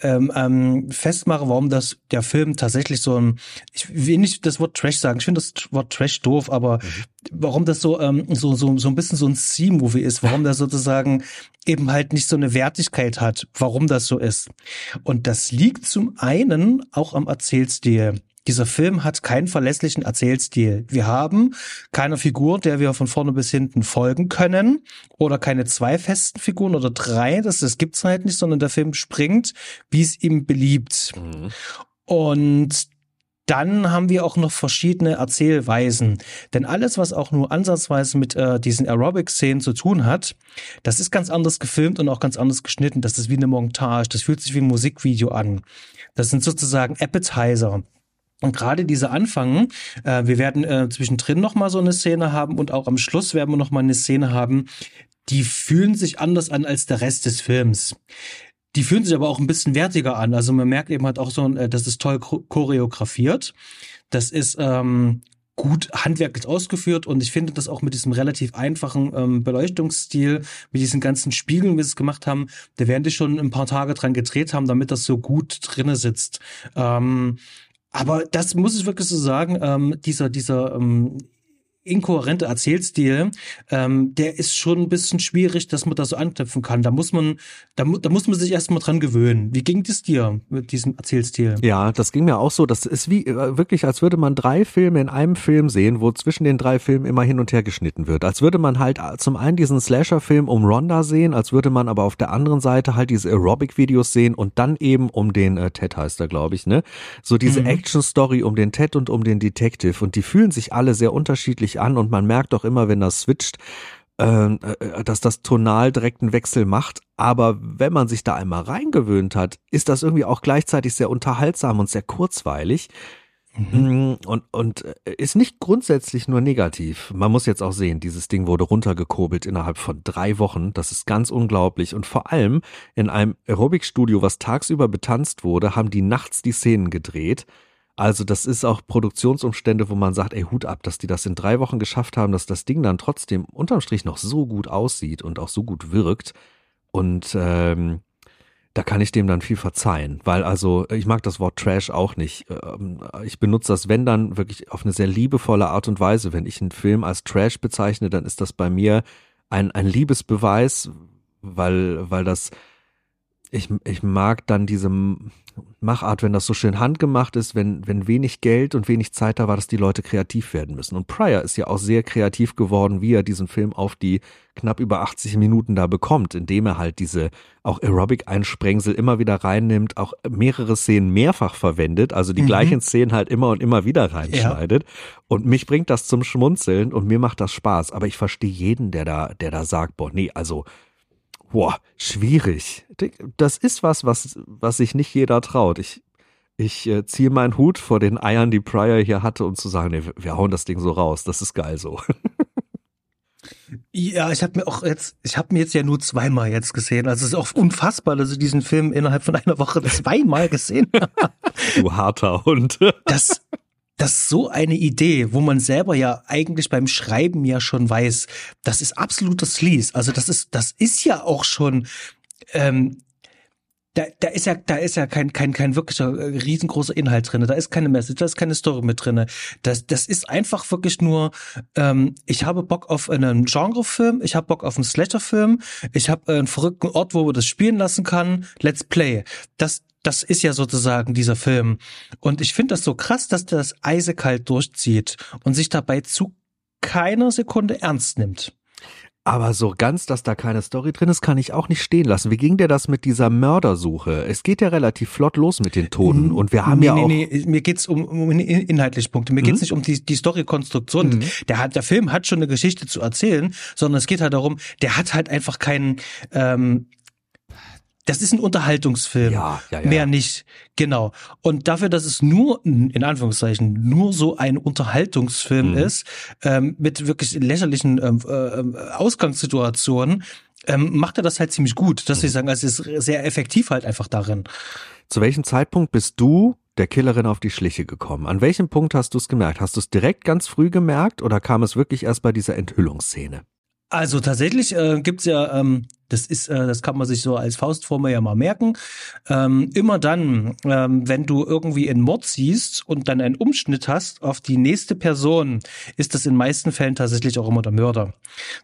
ähm, ähm, festmache, warum das der Film tatsächlich so ein, ich will nicht das Wort Trash sagen, ich finde das Wort Trash doof, aber mhm. warum das so, ähm, so, so, so ein bisschen so ein C-Movie ist, warum das sozusagen eben halt nicht so eine Wertigkeit hat, warum das so ist. Und das liegt zum einen auch am Erzählstil. Dieser Film hat keinen verlässlichen Erzählstil. Wir haben keine Figur, der wir von vorne bis hinten folgen können oder keine zwei festen Figuren oder drei, das, das gibt's halt nicht, sondern der Film springt, wie es ihm beliebt. Mhm. Und dann haben wir auch noch verschiedene Erzählweisen. Denn alles, was auch nur ansatzweise mit äh, diesen Aerobic-Szenen zu tun hat, das ist ganz anders gefilmt und auch ganz anders geschnitten. Das ist wie eine Montage, das fühlt sich wie ein Musikvideo an. Das sind sozusagen Appetizer. Und gerade dieser Anfang, äh, wir werden äh, zwischendrin nochmal so eine Szene haben und auch am Schluss werden wir nochmal eine Szene haben, die fühlen sich anders an als der Rest des Films. Die fühlen sich aber auch ein bisschen wertiger an. Also man merkt eben halt auch so, äh, das ist toll choreografiert. Das ist ähm, gut handwerklich ausgeführt und ich finde das auch mit diesem relativ einfachen ähm, Beleuchtungsstil, mit diesen ganzen Spiegeln, wie sie es gemacht haben, da werden die schon ein paar Tage dran gedreht haben, damit das so gut drinne sitzt. Ähm, aber das muss ich wirklich so sagen, ähm, dieser, dieser ähm, inkohärente Erzählstil, ähm, der ist schon ein bisschen schwierig, dass man da so anknüpfen kann. Da muss man, da, da muss man sich erstmal dran gewöhnen. Wie ging das dir mit diesem Erzählstil? Ja, das ging mir auch so. Das ist wie äh, wirklich, als würde man drei Filme in einem Film sehen, wo zwischen den drei Filmen immer hin und her geschnitten wird. Als würde man halt äh, zum einen diesen Slasher-Film um Ronda sehen, als würde man aber auf der anderen Seite halt diese Aerobic-Videos sehen und dann eben um den äh, Ted heißt er, glaube ich, ne? So diese mhm. Action-Story um den Ted und um den Detective und die fühlen sich alle sehr unterschiedlich sich an und man merkt auch immer, wenn das switcht, ähm, äh, dass das tonal direkt einen Wechsel macht. Aber wenn man sich da einmal reingewöhnt hat, ist das irgendwie auch gleichzeitig sehr unterhaltsam und sehr kurzweilig. Mhm. Mm, und, und äh, ist nicht grundsätzlich nur negativ. Man muss jetzt auch sehen, dieses Ding wurde runtergekurbelt innerhalb von drei Wochen. Das ist ganz unglaublich. Und vor allem in einem Aerobikstudio, was tagsüber betanzt wurde, haben die nachts die Szenen gedreht. Also das ist auch Produktionsumstände, wo man sagt, ey, Hut ab, dass die das in drei Wochen geschafft haben, dass das Ding dann trotzdem unterm Strich noch so gut aussieht und auch so gut wirkt. Und ähm, da kann ich dem dann viel verzeihen, weil also ich mag das Wort Trash auch nicht. Ähm, ich benutze das, wenn dann wirklich auf eine sehr liebevolle Art und Weise. Wenn ich einen Film als Trash bezeichne, dann ist das bei mir ein, ein Liebesbeweis, weil, weil das ich, ich mag dann diese Machart, wenn das so schön handgemacht ist, wenn, wenn wenig Geld und wenig Zeit da war, dass die Leute kreativ werden müssen. Und Pryor ist ja auch sehr kreativ geworden, wie er diesen Film auf die knapp über 80 Minuten da bekommt, indem er halt diese auch Aerobic-Einsprengsel immer wieder reinnimmt, auch mehrere Szenen mehrfach verwendet, also die mhm. gleichen Szenen halt immer und immer wieder reinschneidet. Ja. Und mich bringt das zum Schmunzeln und mir macht das Spaß. Aber ich verstehe jeden, der da, der da sagt, boah, nee, also Boah, schwierig. Das ist was, was, was sich nicht jeder traut. Ich, ich äh, ziehe meinen Hut vor den Eiern, die Pryor hier hatte, um zu sagen, nee, wir hauen das Ding so raus. Das ist geil so. Ja, ich habe mir auch jetzt, ich habe mir jetzt ja nur zweimal jetzt gesehen. Also es ist auch unfassbar, dass ich diesen Film innerhalb von einer Woche zweimal gesehen habe. du harter Hund. das, das ist so eine Idee, wo man selber ja eigentlich beim Schreiben ja schon weiß, das ist absoluter Sleaze. Also das ist, das ist ja auch schon ähm, da, da ist ja, da ist ja kein, kein, kein wirklicher äh, riesengroßer Inhalt drinne. Da ist keine Message, da ist keine Story mit drinne. Das, das ist einfach wirklich nur, ähm, ich habe Bock auf einen Genrefilm, ich habe Bock auf einen Slasher-Film, ich habe einen verrückten Ort, wo man das spielen lassen kann. Let's play. Das, das ist ja sozusagen dieser Film. Und ich finde das so krass, dass der das eisekalt durchzieht und sich dabei zu keiner Sekunde ernst nimmt. Aber so ganz, dass da keine Story drin ist, kann ich auch nicht stehen lassen. Wie ging dir das mit dieser Mördersuche? Es geht ja relativ flott los mit den Toten und wir haben nee, ja nee, auch. Nee, mir geht's um, um inhaltliche Punkte. Mir mhm. geht's nicht um die, die Storykonstruktion. Mhm. Der hat, der Film hat schon eine Geschichte zu erzählen, sondern es geht halt darum, der hat halt einfach keinen, ähm, das ist ein Unterhaltungsfilm. Ja, ja, ja. Mehr nicht. Genau. Und dafür, dass es nur, in Anführungszeichen, nur so ein Unterhaltungsfilm mhm. ist, ähm, mit wirklich lächerlichen ähm, äh, Ausgangssituationen, ähm, macht er das halt ziemlich gut. Dass mhm. ich sagen, also es ist sehr effektiv halt einfach darin. Zu welchem Zeitpunkt bist du der Killerin auf die Schliche gekommen? An welchem Punkt hast du es gemerkt? Hast du es direkt ganz früh gemerkt oder kam es wirklich erst bei dieser Enthüllungsszene? Also tatsächlich äh, gibt's ja ähm, das ist, äh, das kann man sich so als Faustformel ja mal merken. Ähm, immer dann, ähm, wenn du irgendwie einen Mord siehst und dann einen Umschnitt hast auf die nächste Person, ist das in meisten Fällen tatsächlich auch immer der Mörder.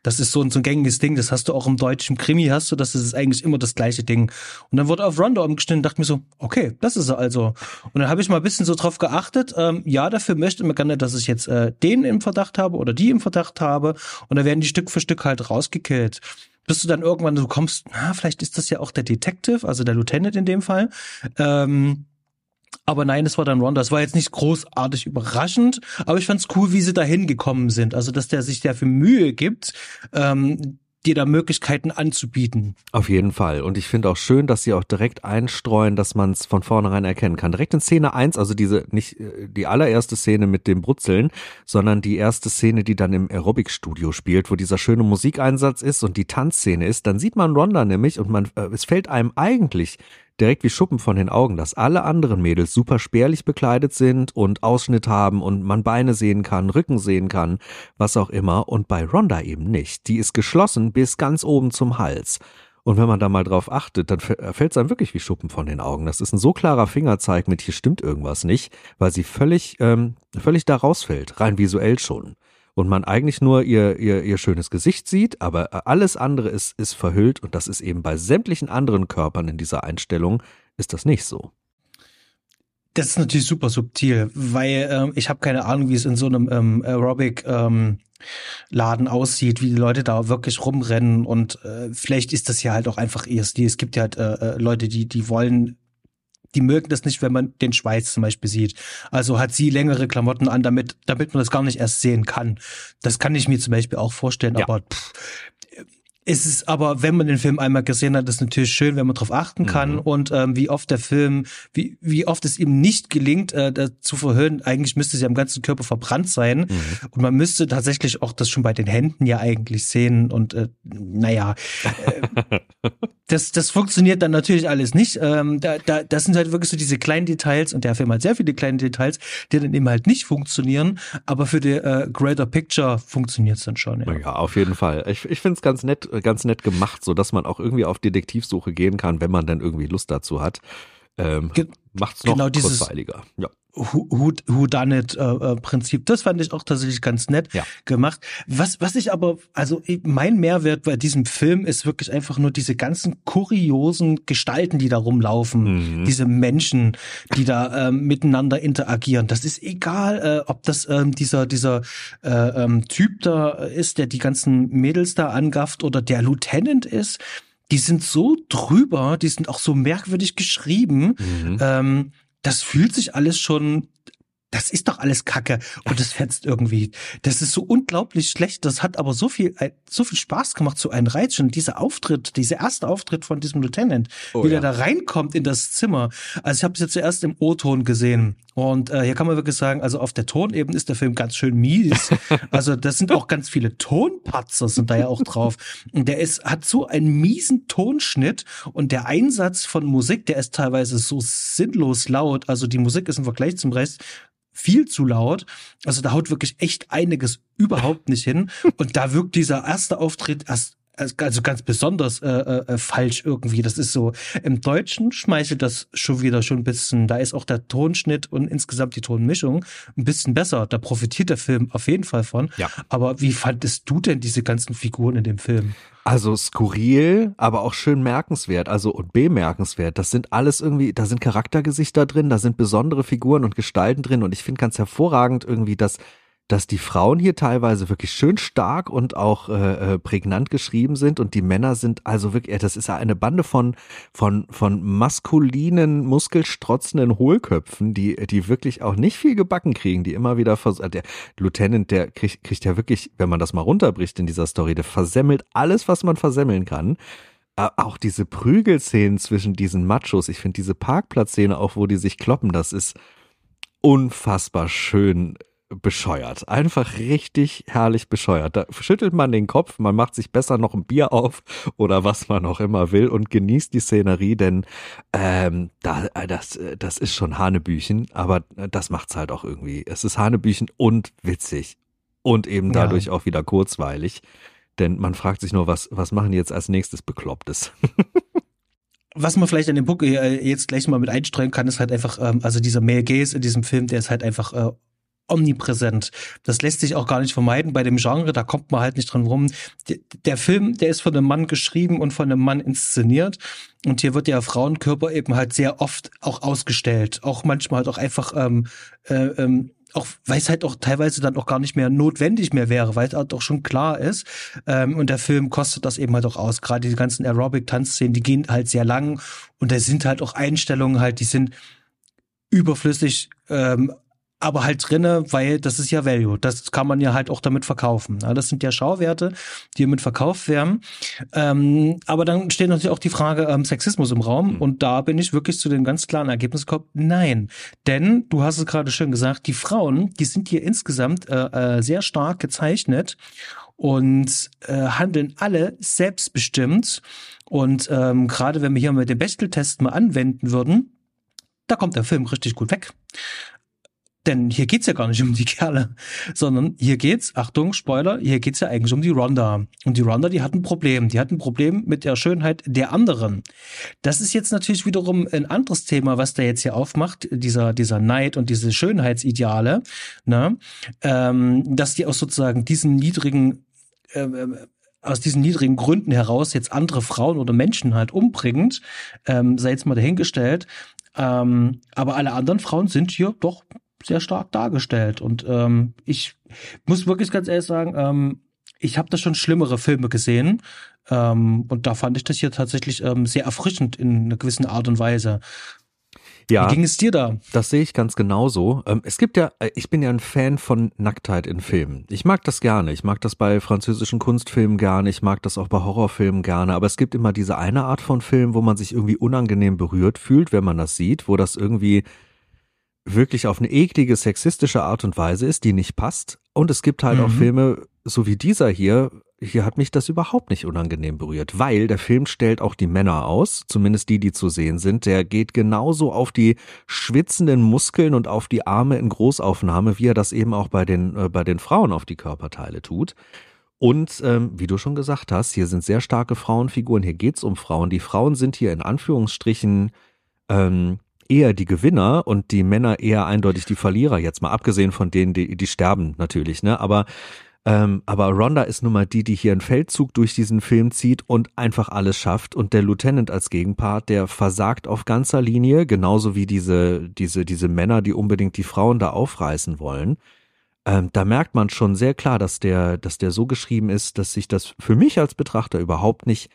Das ist so ein, so ein gängiges Ding. Das hast du auch im deutschen Krimi, hast du, das ist eigentlich immer das gleiche Ding. Und dann wurde auf Rondo umgeschnitten und dachte mir so, okay, das ist er also. Und dann habe ich mal ein bisschen so drauf geachtet. Ähm, ja, dafür möchte man gerne, dass ich jetzt äh, den im Verdacht habe oder die im Verdacht habe. Und dann werden die Stück für Stück halt rausgekillt bis du dann irgendwann, du kommst, na, vielleicht ist das ja auch der Detective, also der Lieutenant in dem Fall. Ähm, aber nein, es war dann Ron. Das war jetzt nicht großartig überraschend, aber ich fand's cool, wie sie dahin gekommen sind. Also, dass der sich dafür Mühe gibt, ähm, dir da Möglichkeiten anzubieten. Auf jeden Fall. Und ich finde auch schön, dass sie auch direkt einstreuen, dass man es von vornherein erkennen kann. Direkt in Szene eins, also diese, nicht äh, die allererste Szene mit dem Brutzeln, sondern die erste Szene, die dann im Aerobic-Studio spielt, wo dieser schöne Musikeinsatz ist und die Tanzszene ist, dann sieht man Ronda nämlich und man, äh, es fällt einem eigentlich direkt wie Schuppen von den Augen, dass alle anderen Mädels super spärlich bekleidet sind und Ausschnitt haben und man Beine sehen kann, Rücken sehen kann, was auch immer. Und bei Ronda eben nicht. Die ist geschlossen bis ganz oben zum Hals. Und wenn man da mal drauf achtet, dann äh, fällt es einem wirklich wie Schuppen von den Augen. Das ist ein so klarer Fingerzeig mit hier stimmt irgendwas nicht, weil sie völlig, ähm, völlig da rausfällt, rein visuell schon und man eigentlich nur ihr, ihr, ihr schönes Gesicht sieht, aber alles andere ist, ist verhüllt und das ist eben bei sämtlichen anderen Körpern in dieser Einstellung ist das nicht so. Das ist natürlich super subtil, weil ähm, ich habe keine Ahnung, wie es in so einem ähm, Aerobic ähm, Laden aussieht, wie die Leute da wirklich rumrennen und äh, vielleicht ist das ja halt auch einfach ihr Stil. Es gibt ja halt äh, äh Leute, die die wollen die mögen das nicht, wenn man den Schweiß zum Beispiel sieht. Also hat sie längere Klamotten an, damit, damit man das gar nicht erst sehen kann. Das kann ich mir zum Beispiel auch vorstellen, ja. aber pff, ist es aber, wenn man den Film einmal gesehen hat, ist natürlich schön, wenn man darauf achten kann mhm. und ähm, wie oft der Film, wie, wie oft es ihm nicht gelingt, äh, zu verhüllen. Eigentlich müsste sie am ganzen Körper verbrannt sein mhm. und man müsste tatsächlich auch das schon bei den Händen ja eigentlich sehen und äh, naja, äh, das, das funktioniert dann natürlich alles nicht. Ähm, da, da, das sind halt wirklich so diese kleinen Details und der Film hat sehr viele kleine Details, die dann eben halt nicht funktionieren, aber für die äh, Greater Picture funktioniert es dann schon. Ja. ja, auf jeden Fall. Ich, ich finde es ganz nett ganz nett gemacht, so dass man auch irgendwie auf Detektivsuche gehen kann, wenn man dann irgendwie Lust dazu hat. Ähm, Ge macht's noch genau kurzweiliger. Ja. Who, who, who done it äh, äh, Prinzip. Das fand ich auch tatsächlich ganz nett ja. gemacht. Was, was ich aber, also mein Mehrwert bei diesem Film ist wirklich einfach nur diese ganzen kuriosen Gestalten, die da rumlaufen, mhm. diese Menschen, die da ähm, miteinander interagieren. Das ist egal, äh, ob das ähm, dieser dieser äh, ähm, Typ da ist, der die ganzen Mädels da angafft oder der Lieutenant ist. Die sind so drüber, die sind auch so merkwürdig geschrieben. Mhm. Ähm, das fühlt sich alles schon das ist doch alles Kacke und das fetzt irgendwie. Das ist so unglaublich schlecht. Das hat aber so viel, so viel Spaß gemacht, so ein Reiz. Und dieser Auftritt, dieser erste Auftritt von diesem Lieutenant, oh, wie ja. der da reinkommt in das Zimmer. Also ich habe es jetzt zuerst im O-Ton gesehen. Und äh, hier kann man wirklich sagen, also auf der Tonebene ist der Film ganz schön mies. Also das sind auch ganz viele Tonpatzer sind da ja auch drauf. Und der ist, hat so einen miesen Tonschnitt und der Einsatz von Musik, der ist teilweise so sinnlos laut. Also die Musik ist im Vergleich zum Rest viel zu laut. Also da haut wirklich echt einiges überhaupt nicht hin. Und da wirkt dieser erste Auftritt erst also ganz besonders äh, äh, falsch irgendwie. Das ist so, im Deutschen schmeichelt das schon wieder schon ein bisschen. Da ist auch der Tonschnitt und insgesamt die Tonmischung ein bisschen besser. Da profitiert der Film auf jeden Fall von. Ja. Aber wie fandest du denn diese ganzen Figuren in dem Film? Also skurril, aber auch schön merkenswert, also und bemerkenswert. Das sind alles irgendwie, da sind Charaktergesichter drin, da sind besondere Figuren und Gestalten drin und ich finde ganz hervorragend irgendwie, dass dass die Frauen hier teilweise wirklich schön stark und auch äh, äh, prägnant geschrieben sind und die Männer sind also wirklich, das ist eine Bande von von von maskulinen, muskelstrotzenden Hohlköpfen, die die wirklich auch nicht viel gebacken kriegen, die immer wieder vers der Lieutenant, der kriegt, kriegt ja wirklich, wenn man das mal runterbricht in dieser Story, der versemmelt alles, was man versemmeln kann. Auch diese Prügelszenen zwischen diesen Machos, ich finde diese Parkplatzszene auch, wo die sich kloppen, das ist unfassbar schön bescheuert. Einfach richtig herrlich bescheuert. Da schüttelt man den Kopf, man macht sich besser noch ein Bier auf oder was man auch immer will und genießt die Szenerie, denn ähm, da, äh, das, äh, das ist schon Hanebüchen, aber das macht's halt auch irgendwie. Es ist Hanebüchen und witzig und eben dadurch ja. auch wieder kurzweilig. Denn man fragt sich nur, was, was machen die jetzt als nächstes Beklopptes? was man vielleicht an dem äh, jetzt gleich mal mit einstreuen kann, ist halt einfach, ähm, also dieser Male Gaze in diesem Film, der ist halt einfach äh, omnipräsent. Das lässt sich auch gar nicht vermeiden bei dem Genre, da kommt man halt nicht dran rum. Der Film, der ist von einem Mann geschrieben und von einem Mann inszeniert. Und hier wird der Frauenkörper eben halt sehr oft auch ausgestellt. Auch manchmal halt auch einfach, ähm, äh, ähm, auch weil es halt auch teilweise dann auch gar nicht mehr notwendig mehr wäre, weil es halt auch schon klar ist. Ähm, und der Film kostet das eben halt auch aus. Gerade die ganzen Aerobic-Tanzszenen, die gehen halt sehr lang und da sind halt auch Einstellungen halt, die sind überflüssig ähm, aber halt drinne, weil das ist ja Value. Das kann man ja halt auch damit verkaufen. Das sind ja Schauwerte, die mit verkauft werden. Ähm, aber dann steht natürlich auch die Frage ähm, Sexismus im Raum. Mhm. Und da bin ich wirklich zu dem ganz klaren Ergebnis gekommen, nein. Denn, du hast es gerade schön gesagt, die Frauen, die sind hier insgesamt äh, äh, sehr stark gezeichnet und äh, handeln alle selbstbestimmt. Und ähm, gerade wenn wir hier mal den Bechteltest mal anwenden würden, da kommt der Film richtig gut weg. Denn hier geht's ja gar nicht um die Kerle, sondern hier geht's, Achtung, Spoiler, hier geht's ja eigentlich um die Ronda. Und die Ronda, die hat ein Problem. Die hat ein Problem mit der Schönheit der anderen. Das ist jetzt natürlich wiederum ein anderes Thema, was der jetzt hier aufmacht, dieser, dieser Neid und diese Schönheitsideale, ne? Ähm, dass die auch sozusagen diesen niedrigen äh, aus diesen niedrigen Gründen heraus jetzt andere Frauen oder Menschen halt umbringt, ähm, sei jetzt mal dahingestellt. Ähm, aber alle anderen Frauen sind hier doch sehr stark dargestellt. Und ähm, ich muss wirklich ganz ehrlich sagen, ähm, ich habe da schon schlimmere Filme gesehen. Ähm, und da fand ich das hier tatsächlich ähm, sehr erfrischend in einer gewissen Art und Weise. Ja, Wie ging es dir da? Das sehe ich ganz genauso. Ähm, es gibt ja, äh, ich bin ja ein Fan von Nacktheit in Filmen. Ich mag das gerne. Ich mag das bei französischen Kunstfilmen gerne. Ich mag das auch bei Horrorfilmen gerne. Aber es gibt immer diese eine Art von Film, wo man sich irgendwie unangenehm berührt fühlt, wenn man das sieht, wo das irgendwie wirklich auf eine eklige, sexistische Art und Weise ist, die nicht passt. Und es gibt halt mhm. auch Filme, so wie dieser hier, hier hat mich das überhaupt nicht unangenehm berührt, weil der Film stellt auch die Männer aus, zumindest die, die zu sehen sind. Der geht genauso auf die schwitzenden Muskeln und auf die Arme in Großaufnahme, wie er das eben auch bei den, äh, bei den Frauen auf die Körperteile tut. Und ähm, wie du schon gesagt hast, hier sind sehr starke Frauenfiguren, hier geht's um Frauen. Die Frauen sind hier in Anführungsstrichen ähm, eher die Gewinner und die Männer eher eindeutig die Verlierer, jetzt mal abgesehen von denen, die, die sterben natürlich, ne? Aber ähm, aber Rhonda ist nun mal die, die hier einen Feldzug durch diesen Film zieht und einfach alles schafft. Und der Lieutenant als Gegenpart, der versagt auf ganzer Linie, genauso wie diese, diese, diese Männer, die unbedingt die Frauen da aufreißen wollen. Ähm, da merkt man schon sehr klar, dass der, dass der so geschrieben ist, dass sich das für mich als Betrachter überhaupt nicht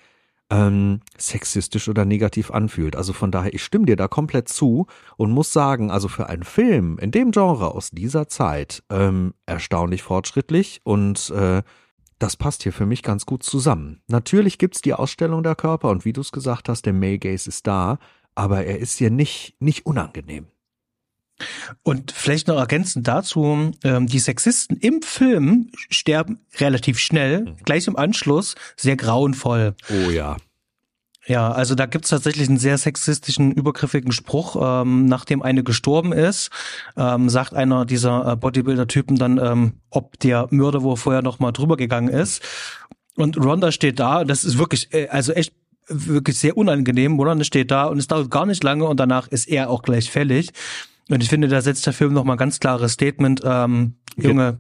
ähm, sexistisch oder negativ anfühlt. Also von daher, ich stimme dir da komplett zu und muss sagen, also für einen Film in dem Genre aus dieser Zeit ähm, erstaunlich fortschrittlich und äh, das passt hier für mich ganz gut zusammen. Natürlich gibt's die Ausstellung der Körper und wie du es gesagt hast, der Male Gaze ist da, aber er ist hier nicht, nicht unangenehm. Und vielleicht noch ergänzend dazu, ähm, die Sexisten im Film sterben relativ schnell, mhm. gleich im Anschluss, sehr grauenvoll. Oh ja. Ja, also da gibt's tatsächlich einen sehr sexistischen, übergriffigen Spruch. Ähm, nachdem eine gestorben ist, ähm, sagt einer dieser äh, Bodybuilder-Typen dann, ähm, ob der Mörder wo vorher noch mal drüber gegangen ist. Und Ronda steht da, das ist wirklich, äh, also echt wirklich sehr unangenehm. Ronda steht da und es dauert gar nicht lange und danach ist er auch gleich fällig. Und ich finde, da setzt der Film noch mal ganz klares Statement, ähm, Junge,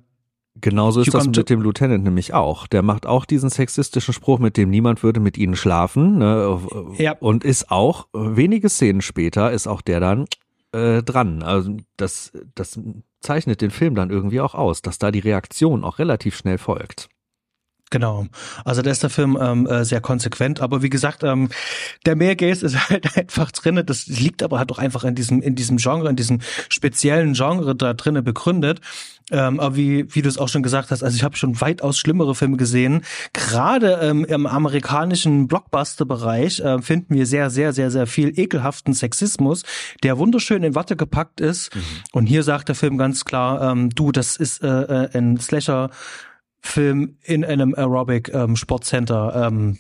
Genauso ist das mit dem Lieutenant nämlich auch. Der macht auch diesen sexistischen Spruch, mit dem niemand würde mit ihnen schlafen. Ne? Ja. Und ist auch, wenige Szenen später, ist auch der dann äh, dran. Also das, das zeichnet den Film dann irgendwie auch aus, dass da die Reaktion auch relativ schnell folgt. Genau. Also da ist der Film ähm, äh, sehr konsequent, aber wie gesagt, ähm, der Mehrgaze ist halt einfach drinne. Das liegt aber halt auch einfach in diesem in diesem Genre, in diesem speziellen Genre da drinne begründet. Ähm, aber wie wie du es auch schon gesagt hast, also ich habe schon weitaus schlimmere Filme gesehen. Gerade ähm, im amerikanischen Blockbuster-Bereich äh, finden wir sehr sehr sehr sehr viel ekelhaften Sexismus, der wunderschön in Watte gepackt ist. Mhm. Und hier sagt der Film ganz klar, ähm, du, das ist äh, äh ein Slasher Film in einem Aerobic ähm, Sportcenter. Ähm,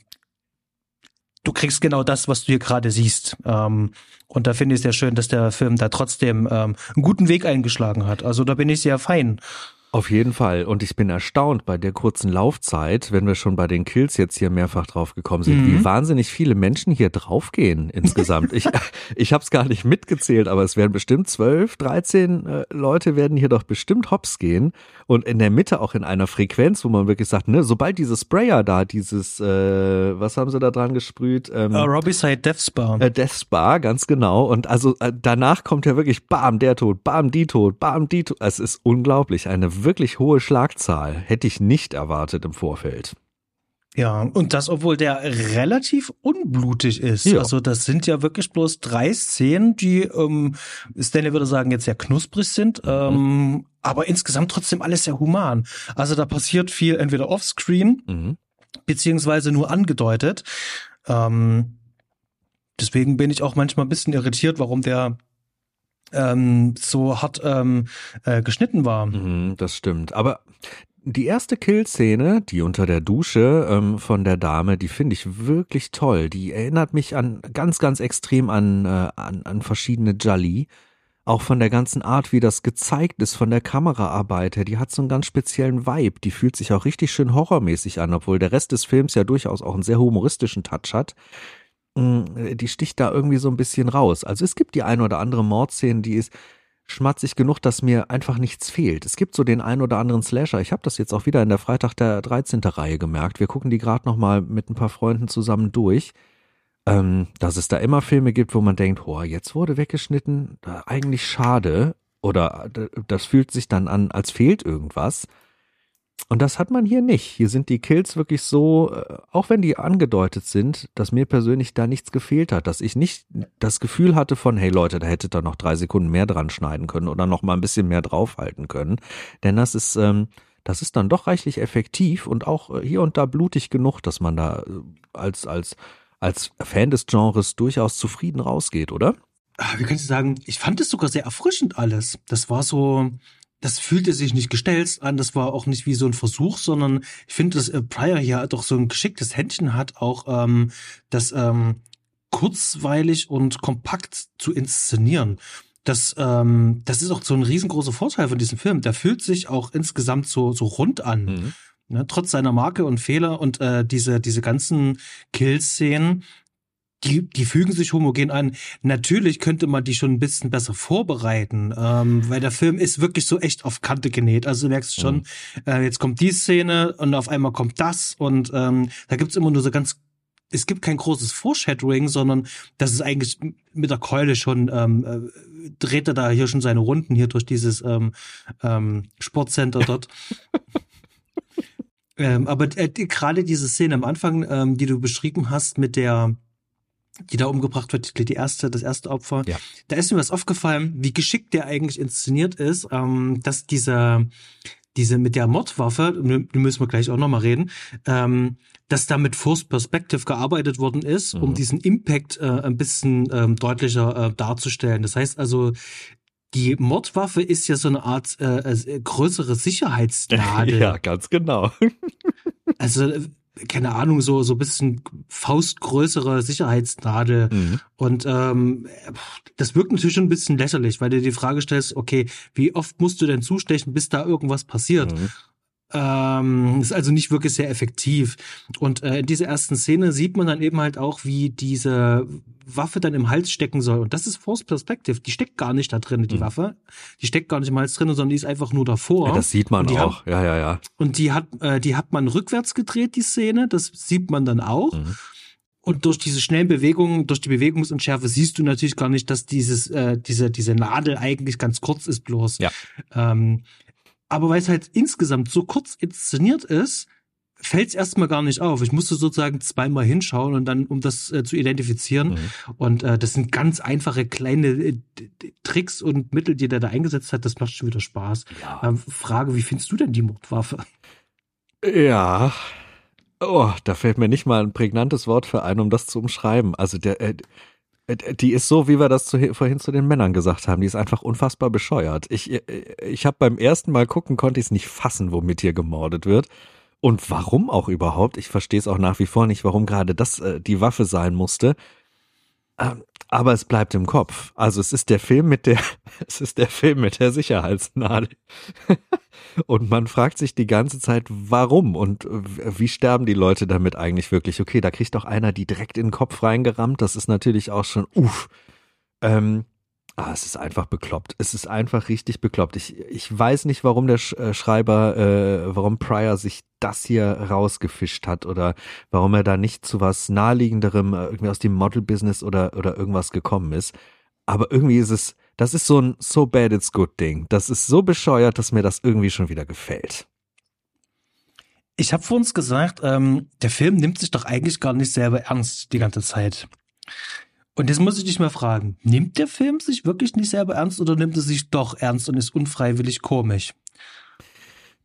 du kriegst genau das, was du hier gerade siehst. Ähm, und da finde ich es sehr schön, dass der Film da trotzdem ähm, einen guten Weg eingeschlagen hat. Also da bin ich sehr fein. Auf jeden Fall. Und ich bin erstaunt bei der kurzen Laufzeit, wenn wir schon bei den Kills jetzt hier mehrfach drauf gekommen sind, mhm. wie wahnsinnig viele Menschen hier draufgehen insgesamt. ich ich habe es gar nicht mitgezählt, aber es werden bestimmt zwölf, dreizehn äh, Leute werden hier doch bestimmt hops gehen. Und in der Mitte auch in einer Frequenz, wo man wirklich sagt, ne, sobald dieses Sprayer da, dieses, äh, was haben sie da dran gesprüht? Ähm, uh, Robicide Death Spa. Äh, Death Spa, ganz genau. Und also äh, danach kommt ja wirklich, bam, der tot, bam, die tot, bam, die tot. Es ist unglaublich. Eine wirklich hohe Schlagzahl. Hätte ich nicht erwartet im Vorfeld. Ja, und das, obwohl der relativ unblutig ist. Ja. Also das sind ja wirklich bloß drei Szenen, die, ähm, Stanley würde sagen, jetzt sehr knusprig sind, mhm. ähm, aber insgesamt trotzdem alles sehr human. Also da passiert viel entweder offscreen, mhm. beziehungsweise nur angedeutet. Ähm, deswegen bin ich auch manchmal ein bisschen irritiert, warum der ähm, so hart ähm, äh, geschnitten war. Mhm, das stimmt. Aber die erste Kill-Szene, die unter der Dusche ähm, von der Dame, die finde ich wirklich toll. Die erinnert mich an ganz, ganz extrem an, äh, an, an verschiedene Jolly. Auch von der ganzen Art, wie das gezeigt ist, von der Kameraarbeit her. Die hat so einen ganz speziellen Vibe. Die fühlt sich auch richtig schön horrormäßig an, obwohl der Rest des Films ja durchaus auch einen sehr humoristischen Touch hat. Mm, die sticht da irgendwie so ein bisschen raus. Also es gibt die ein oder andere Mordszene, die ist schmatzig genug, dass mir einfach nichts fehlt. Es gibt so den ein oder anderen Slasher. Ich habe das jetzt auch wieder in der Freitag der 13. Reihe gemerkt. Wir gucken die gerade noch mal mit ein paar Freunden zusammen durch. Ähm, dass es da immer Filme gibt, wo man denkt, oh, jetzt wurde weggeschnitten, eigentlich schade. Oder das fühlt sich dann an, als fehlt irgendwas. Und das hat man hier nicht. Hier sind die Kills wirklich so, äh, auch wenn die angedeutet sind, dass mir persönlich da nichts gefehlt hat, dass ich nicht das Gefühl hatte von, hey Leute, da hättet ihr noch drei Sekunden mehr dran schneiden können oder noch mal ein bisschen mehr draufhalten können. Denn das ist, ähm, das ist dann doch reichlich effektiv und auch äh, hier und da blutig genug, dass man da äh, als, als, als Fan des Genres durchaus zufrieden rausgeht, oder? Ah, wie kannst du sagen, ich fand es sogar sehr erfrischend alles. Das war so, das fühlte sich nicht gestellt an, das war auch nicht wie so ein Versuch, sondern ich finde, dass äh, Pryor hier doch so ein geschicktes Händchen hat, auch ähm, das ähm, kurzweilig und kompakt zu inszenieren. Das, ähm, das ist auch so ein riesengroßer Vorteil von diesem Film. Der fühlt sich auch insgesamt so, so rund an. Mhm. Ne, trotz seiner Marke und Fehler und äh, diese, diese ganzen Kill-Szenen, die, die fügen sich homogen an. Natürlich könnte man die schon ein bisschen besser vorbereiten, ähm, weil der Film ist wirklich so echt auf Kante genäht. Also du merkst schon, mhm. äh, jetzt kommt die Szene und auf einmal kommt das und ähm, da gibt's immer nur so ganz es gibt kein großes Foreshadowing, sondern das ist eigentlich mit der Keule schon, ähm, äh, dreht er da hier schon seine Runden hier durch dieses ähm, ähm, Sportcenter dort. Ähm, aber äh, gerade diese Szene am Anfang, ähm, die du beschrieben hast, mit der, die da umgebracht wird, die erste, das erste Opfer, Ja. da ist mir was aufgefallen, wie geschickt der eigentlich inszeniert ist, ähm, dass dieser, diese mit der Mordwaffe, die müssen wir gleich auch nochmal reden, ähm, dass da mit Force Perspective gearbeitet worden ist, um Mhm. diesen Impact äh, ein bisschen ähm, deutlicher äh, darzustellen. Das heißt also, die Mordwaffe ist ja so eine Art äh, äh, größere Sicherheitsnadel. Ja, ganz genau. Also, keine Ahnung, so, so ein bisschen faustgrößere Sicherheitsnadel. Mhm. Und ähm, das wirkt natürlich schon ein bisschen lächerlich, weil du dir die Frage stellst, okay, wie oft musst du denn zustechen, bis da irgendwas passiert? Mhm. Ähm, ist also nicht wirklich sehr effektiv. Und äh, in dieser ersten Szene sieht man dann eben halt auch, wie diese Waffe dann im Hals stecken soll. Und das ist Force Perspective. Die steckt gar nicht da drin, die Mhm. Waffe. Die steckt gar nicht im Hals drin, sondern die ist einfach nur davor. Ja, das sieht man auch. Ja, ja, ja. Und die hat, äh, die hat man rückwärts gedreht, die Szene. Das sieht man dann auch. Mhm. Und durch diese schnellen Bewegungen, durch die Bewegungsunschärfe siehst du natürlich gar nicht, dass dieses, äh, diese, diese Nadel eigentlich ganz kurz ist bloß. Ja. Ähm, aber weil es halt insgesamt so kurz inszeniert ist, fällt es erstmal gar nicht auf. Ich musste sozusagen zweimal hinschauen und dann, um das äh, zu identifizieren. Mhm. Und äh, das sind ganz einfache kleine äh, Tricks und Mittel, die der da eingesetzt hat. Das macht schon wieder Spaß. Ja. Ähm, Frage, wie findest du denn die Mordwaffe? Ja. Oh, da fällt mir nicht mal ein prägnantes Wort für ein, um das zu umschreiben. Also der, äh, die ist so, wie wir das zu, vorhin zu den Männern gesagt haben. Die ist einfach unfassbar bescheuert. Ich, äh, ich habe beim ersten Mal gucken konnte ich es nicht fassen, womit hier gemordet wird. Und warum auch überhaupt? Ich verstehe es auch nach wie vor nicht, warum gerade das äh, die Waffe sein musste. Ähm, aber es bleibt im Kopf. Also es ist der Film mit der, es ist der Film mit der Sicherheitsnadel. Und man fragt sich die ganze Zeit, warum und äh, wie sterben die Leute damit eigentlich wirklich? Okay, da kriegt doch einer die direkt in den Kopf reingerammt. Das ist natürlich auch schon, uff. Ähm, ah, es ist einfach bekloppt. Es ist einfach richtig bekloppt. Ich, ich weiß nicht, warum der äh, Schreiber, äh, warum Pryor sich das hier rausgefischt hat oder warum er da nicht zu was naheliegenderem, äh, irgendwie aus dem Model-Business oder, oder irgendwas gekommen ist. Aber irgendwie ist es, das ist so ein so bad it's good Ding. Das ist so bescheuert, dass mir das irgendwie schon wieder gefällt. Ich habe vor uns gesagt, ähm, der Film nimmt sich doch eigentlich gar nicht selber ernst die ganze Zeit. Und jetzt muss ich dich mal fragen, nimmt der Film sich wirklich nicht selber ernst oder nimmt er sich doch ernst und ist unfreiwillig komisch?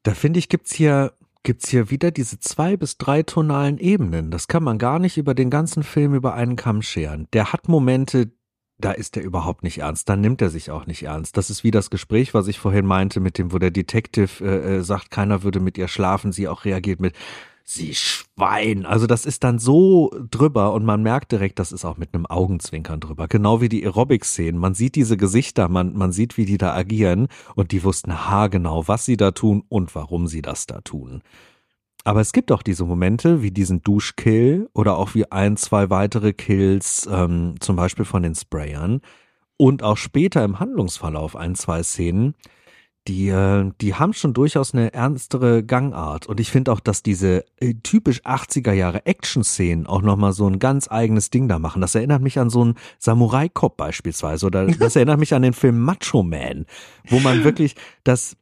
Da finde ich, gibt's hier, gibt's hier wieder diese zwei bis drei tonalen Ebenen. Das kann man gar nicht über den ganzen Film über einen Kamm scheren. Der hat Momente, da ist er überhaupt nicht ernst, dann nimmt er sich auch nicht ernst. Das ist wie das Gespräch, was ich vorhin meinte, mit dem, wo der Detective äh, äh, sagt, keiner würde mit ihr schlafen, sie auch reagiert mit Sie Schwein. Also das ist dann so drüber und man merkt direkt, das ist auch mit einem Augenzwinkern drüber. Genau wie die Aerobic-Szenen. Man sieht diese Gesichter, man, man sieht, wie die da agieren und die wussten haargenau, was sie da tun und warum sie das da tun. Aber es gibt auch diese Momente, wie diesen Duschkill oder auch wie ein, zwei weitere Kills, ähm, zum Beispiel von den Sprayern und auch später im Handlungsverlauf ein, zwei Szenen, die, äh, die haben schon durchaus eine ernstere Gangart. Und ich finde auch, dass diese äh, typisch 80er Jahre Action-Szenen auch nochmal so ein ganz eigenes Ding da machen. Das erinnert mich an so einen Samurai-Cop beispielsweise. Oder das erinnert mich an den Film Macho Man, wo man wirklich das,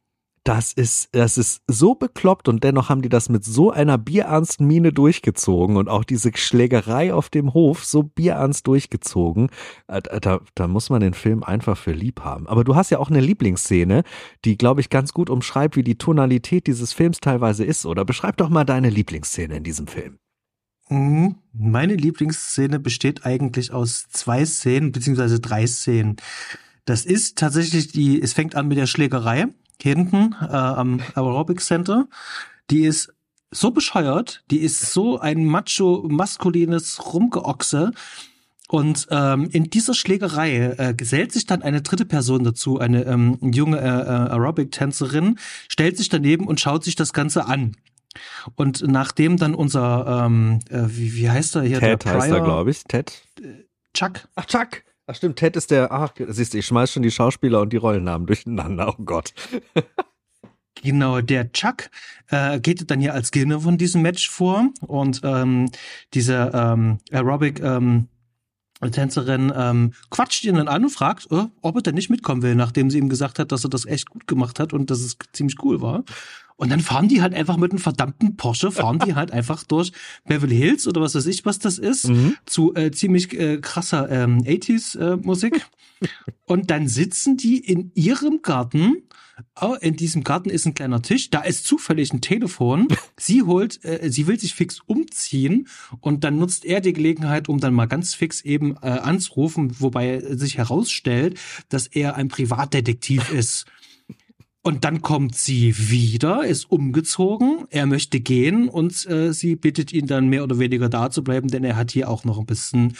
das ist, das ist so bekloppt und dennoch haben die das mit so einer bierernsten Miene durchgezogen und auch diese Schlägerei auf dem Hof so bierernst durchgezogen. Äh, Da, da muss man den Film einfach für lieb haben. Aber du hast ja auch eine Lieblingsszene, die, glaube ich, ganz gut umschreibt, wie die Tonalität dieses Films teilweise ist. Oder beschreib doch mal deine Lieblingsszene in diesem Film. Mhm. Meine Lieblingsszene besteht eigentlich aus zwei Szenen, beziehungsweise drei Szenen. Das ist tatsächlich die, es fängt an mit der Schlägerei hinten äh, am Aerobic Center. Die ist so bescheuert, die ist so ein macho, maskulines Rumgeochse. Und ähm, in dieser Schlägerei äh, gesellt sich dann eine dritte Person dazu, eine ähm, junge äh, äh, Aerobic-Tänzerin, stellt sich daneben und schaut sich das Ganze an. Und nachdem dann unser, ähm, äh, wie, wie heißt er hier? Ted der heißt er, glaube ich. Ted. Chuck. Ach, Chuck. Ach stimmt, Ted ist der, ach, siehst du, ich schmeiß schon die Schauspieler und die Rollennamen durcheinander, oh Gott. Genau, der Chuck äh, geht dann hier als Gewinner von diesem Match vor und ähm, diese ähm, Aerobic ähm, Tänzerin ähm, quatscht ihn dann an und fragt, äh, ob er denn nicht mitkommen will, nachdem sie ihm gesagt hat, dass er das echt gut gemacht hat und dass es ziemlich cool war. Und dann fahren die halt einfach mit einem verdammten Porsche, fahren die halt einfach durch Beverly Hills oder was weiß ich, was das ist, mhm. zu äh, ziemlich äh, krasser ähm, 80s äh, Musik. und dann sitzen die in ihrem Garten Oh, in diesem Garten ist ein kleiner Tisch, da ist zufällig ein Telefon. Sie holt, äh, sie will sich fix umziehen und dann nutzt er die Gelegenheit, um dann mal ganz fix eben äh, anzurufen, wobei sich herausstellt, dass er ein Privatdetektiv ist. Und dann kommt sie wieder, ist umgezogen, er möchte gehen und äh, sie bittet ihn dann mehr oder weniger da zu bleiben, denn er hat hier auch noch ein bisschen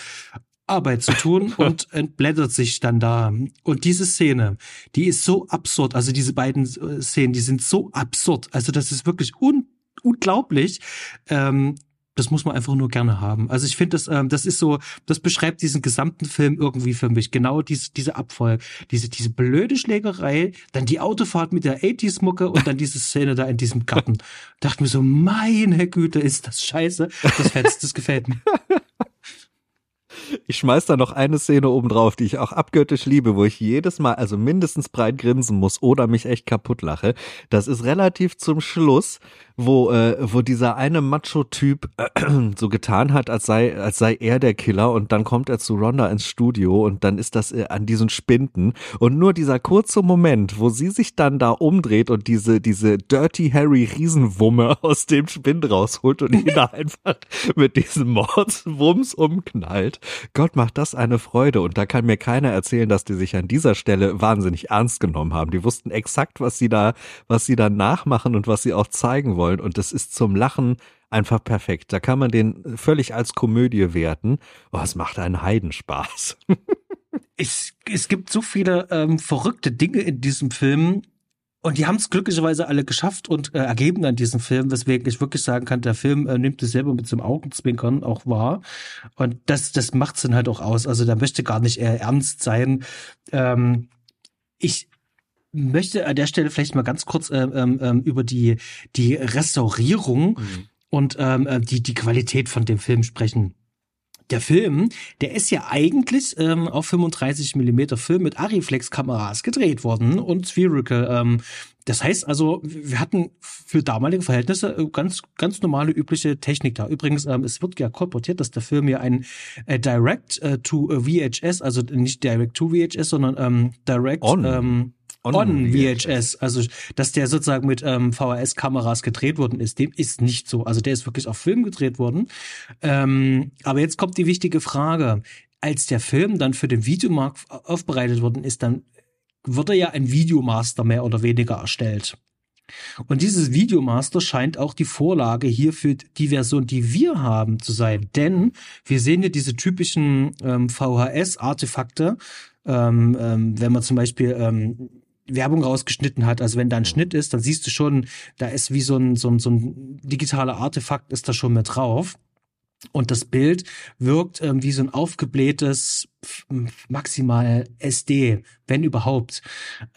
Arbeit zu tun und entblättert sich dann da. Und diese Szene, die ist so absurd, also diese beiden äh, Szenen, die sind so absurd, also das ist wirklich un unglaublich. Ähm, das muss man einfach nur gerne haben. Also ich finde, das, ähm, das ist so, das beschreibt diesen gesamten Film irgendwie für mich. Genau diese, diese Abfolge, diese, diese blöde Schlägerei, dann die Autofahrt mit der 80s-Mucke und dann diese Szene da in diesem Garten. Dachte mir so, meine Güte, ist das scheiße. Das fetzt, das gefällt mir. Ich schmeiß da noch eine Szene oben drauf, die ich auch abgöttisch liebe, wo ich jedes Mal also mindestens breit grinsen muss oder mich echt kaputt lache. Das ist relativ zum Schluss, wo, äh, wo dieser eine Macho-Typ äh, so getan hat, als sei, als sei er der Killer und dann kommt er zu Ronda ins Studio und dann ist das äh, an diesen Spinden und nur dieser kurze Moment, wo sie sich dann da umdreht und diese, diese Dirty Harry Riesenwumme aus dem Spind rausholt und ihn da einfach mit diesem Mordswumms umknallt. Gott macht das eine Freude und da kann mir keiner erzählen, dass die sich an dieser Stelle wahnsinnig ernst genommen haben. Die wussten exakt, was sie da, was sie da nachmachen und was sie auch zeigen wollen. Und das ist zum Lachen einfach perfekt. Da kann man den völlig als Komödie werten. Oh, es macht einen Heidenspaß. es, es gibt so viele ähm, verrückte Dinge in diesem Film. Und die haben es glücklicherweise alle geschafft und äh, ergeben an diesem Film, weswegen ich wirklich sagen kann, der Film äh, nimmt es selber mit so einem Augenzwinkern auch wahr. Und das, das macht's dann halt auch aus. Also der möchte gar nicht eher ernst sein. Ähm, ich, möchte an der Stelle vielleicht mal ganz kurz äh, ähm, ähm, über die, die Restaurierung mhm. und ähm, äh, die, die Qualität von dem Film sprechen. Der Film, der ist ja eigentlich ähm, auf 35 Millimeter Film mit Ariflex-Kameras gedreht worden und Spherical. Ähm, das heißt also, wir hatten für damalige Verhältnisse äh, ganz ganz normale übliche Technik da. Übrigens, ähm, es wird ja kolportiert, dass der Film ja ein äh, Direct äh, to VHS, also nicht Direct to VHS, sondern ähm, Direct On. Ähm, On, on VHS. Also, dass der sozusagen mit ähm, VHS-Kameras gedreht worden ist, dem ist nicht so. Also, der ist wirklich auf Film gedreht worden. Ähm, aber jetzt kommt die wichtige Frage. Als der Film dann für den Videomarkt aufbereitet worden ist, dann wurde ja ein Videomaster mehr oder weniger erstellt. Und dieses Videomaster scheint auch die Vorlage hier für die Version, die wir haben, zu sein. Denn wir sehen hier diese typischen ähm, VHS-Artefakte. Ähm, ähm, wenn man zum Beispiel ähm, Werbung rausgeschnitten hat. Also wenn da ein Schnitt ist, dann siehst du schon, da ist wie so ein, so ein, so ein digitaler Artefakt ist da schon mit drauf. Und das Bild wirkt ähm, wie so ein aufgeblähtes maximal SD, wenn überhaupt.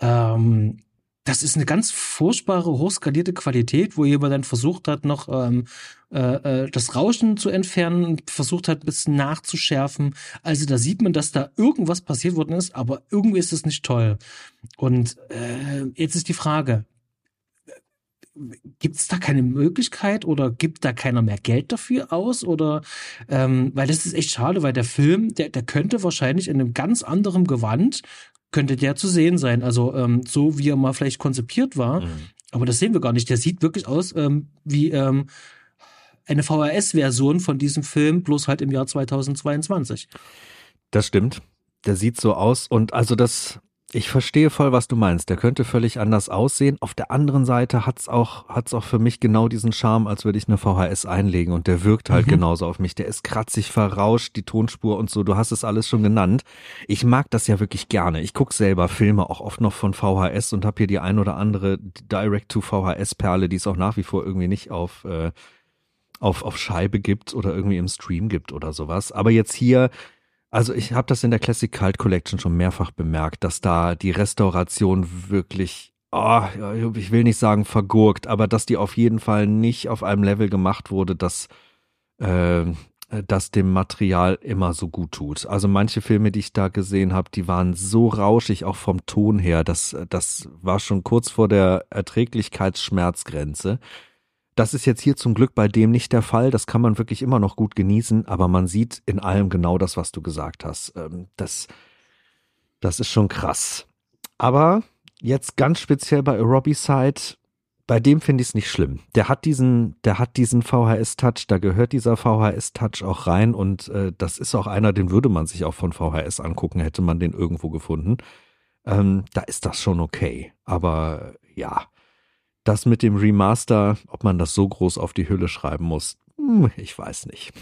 Ähm, das ist eine ganz furchtbare, hochskalierte Qualität, wo jemand dann versucht hat, noch ähm, äh, äh, das Rauschen zu entfernen, versucht hat, ein bisschen nachzuschärfen. Also da sieht man, dass da irgendwas passiert worden ist, aber irgendwie ist es nicht toll. Und äh, jetzt ist die Frage, gibt es da keine Möglichkeit oder gibt da keiner mehr Geld dafür aus? Oder ähm, weil das ist echt schade, weil der Film, der, der könnte wahrscheinlich in einem ganz anderen Gewand könnte der zu sehen sein. Also ähm, so wie er mal vielleicht konzipiert war. Mhm. Aber das sehen wir gar nicht. Der sieht wirklich aus ähm, wie ähm, eine VHS-Version von diesem Film, bloß halt im Jahr 2022. Das stimmt. Der sieht so aus und also das ich verstehe voll, was du meinst. Der könnte völlig anders aussehen. Auf der anderen Seite hat's auch, hat's auch für mich genau diesen Charme, als würde ich eine VHS einlegen und der wirkt halt mhm. genauso auf mich. Der ist kratzig, verrauscht, die Tonspur und so. Du hast es alles schon genannt. Ich mag das ja wirklich gerne. Ich guck selber Filme auch oft noch von VHS und habe hier die ein oder andere Direct-to-VHS-Perle, die es auch nach wie vor irgendwie nicht auf, äh, auf, auf Scheibe gibt oder irgendwie im Stream gibt oder sowas. Aber jetzt hier also ich habe das in der Classic Cult Collection schon mehrfach bemerkt, dass da die Restauration wirklich, oh, ich will nicht sagen vergurkt, aber dass die auf jeden Fall nicht auf einem Level gemacht wurde, dass, äh, das dem Material immer so gut tut. Also manche Filme, die ich da gesehen habe, die waren so rauschig, auch vom Ton her. Das, das war schon kurz vor der Erträglichkeitsschmerzgrenze. Das ist jetzt hier zum Glück bei dem nicht der Fall. Das kann man wirklich immer noch gut genießen, aber man sieht in allem genau das, was du gesagt hast. Ähm, das, das ist schon krass. Aber jetzt ganz speziell bei Robbie Side, bei dem finde ich es nicht schlimm. Der hat diesen, der hat diesen VHS-Touch, da gehört dieser VHS-Touch auch rein und äh, das ist auch einer, den würde man sich auch von VHS angucken, hätte man den irgendwo gefunden. Ähm, da ist das schon okay. Aber ja, das mit dem Remaster, ob man das so groß auf die Hülle schreiben muss, hm, ich weiß nicht.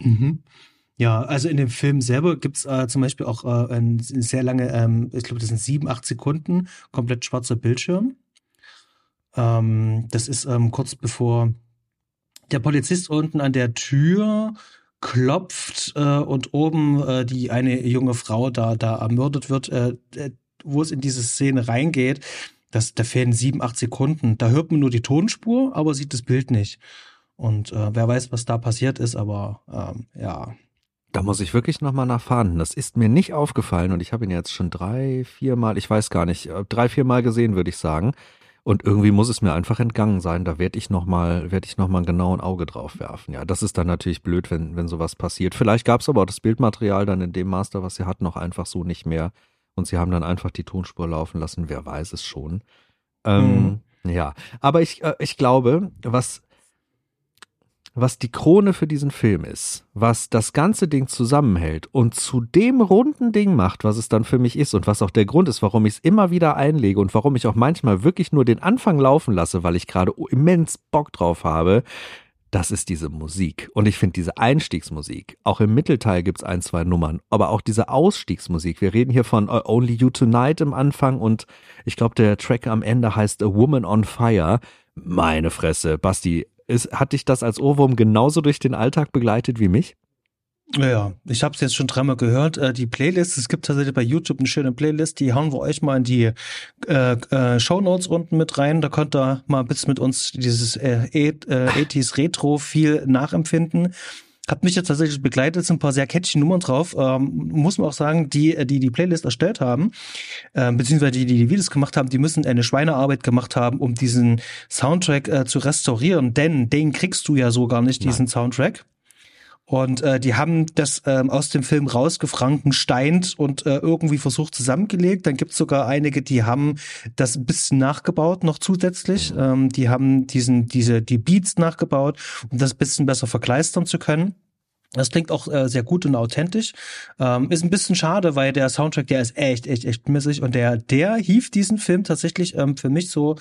Mhm. Ja, also in dem Film selber gibt's äh, zum Beispiel auch äh, ein, sehr lange, ähm, ich glaube, das sind sieben, acht Sekunden, komplett schwarzer Bildschirm. Ähm, das ist ähm, kurz bevor der Polizist unten an der Tür klopft äh, und oben äh, die eine junge Frau da da ermordet wird, äh, äh wo es in diese Szene reingeht. Das, da fehlen sieben, acht Sekunden. Da hört man nur die Tonspur, aber sieht das Bild nicht. Und äh, wer weiß, was da passiert ist, aber ähm, ja. Da muss ich wirklich nochmal nachfahren. Das ist mir nicht aufgefallen und ich habe ihn jetzt schon drei, vier Mal, ich weiß gar nicht, äh, drei, vier Mal gesehen, würde ich sagen. Und irgendwie muss es mir einfach entgangen sein. Da werde ich nochmal, werde ich nochmal genau ein Auge drauf werfen. Ja, das ist dann natürlich blöd, wenn, wenn sowas passiert. Vielleicht gab es aber auch das Bildmaterial dann in dem Master, was sie hatten, noch einfach so nicht mehr. Und sie haben dann einfach die Tonspur laufen lassen. Wer weiß es schon. Ähm, mhm. Ja, aber ich, äh, ich glaube, was was die Krone für diesen Film ist, was das ganze Ding zusammenhält und zu dem runden Ding macht, was es dann für mich ist und was auch der Grund ist, warum ich es immer wieder einlege und warum ich auch manchmal wirklich nur den Anfang laufen lasse, weil ich gerade immens Bock drauf habe, das ist diese Musik. Und ich finde diese Einstiegsmusik, auch im Mittelteil gibt es ein, zwei Nummern, aber auch diese Ausstiegsmusik. Wir reden hier von Only You Tonight im Anfang und ich glaube, der Track am Ende heißt A Woman on Fire. Meine Fresse, Basti, ist, hat dich das als Ohrwurm genauso durch den Alltag begleitet wie mich? Ja, ich habe es jetzt schon dreimal gehört. Äh, die Playlist, es gibt tatsächlich bei YouTube eine schöne Playlist, die hauen wir euch mal in die äh, äh, Show Notes unten mit rein. Da könnt ihr mal ein bisschen mit uns dieses äh, 80s äh, Retro viel nachempfinden. Hat mich jetzt tatsächlich begleitet, sind ein paar sehr catchy Nummern drauf. Ähm, muss man auch sagen, die, äh, die die Playlist erstellt haben, äh, beziehungsweise die, die die Videos gemacht haben, die müssen eine Schweinearbeit gemacht haben, um diesen Soundtrack äh, zu restaurieren. Denn den kriegst du ja so gar nicht, Nein. diesen Soundtrack. Und äh, die haben das ähm, aus dem Film rausgefrankensteint und äh, irgendwie versucht zusammengelegt. Dann gibt's sogar einige, die haben das ein bisschen nachgebaut noch zusätzlich. Ähm, die haben diesen, diese, die Beats nachgebaut, um das bisschen besser verkleistern zu können. Das klingt auch äh, sehr gut und authentisch. Ähm, ist ein bisschen schade, weil der Soundtrack, der ist echt, echt, echt missig und der, der hieft diesen Film tatsächlich ähm, für mich so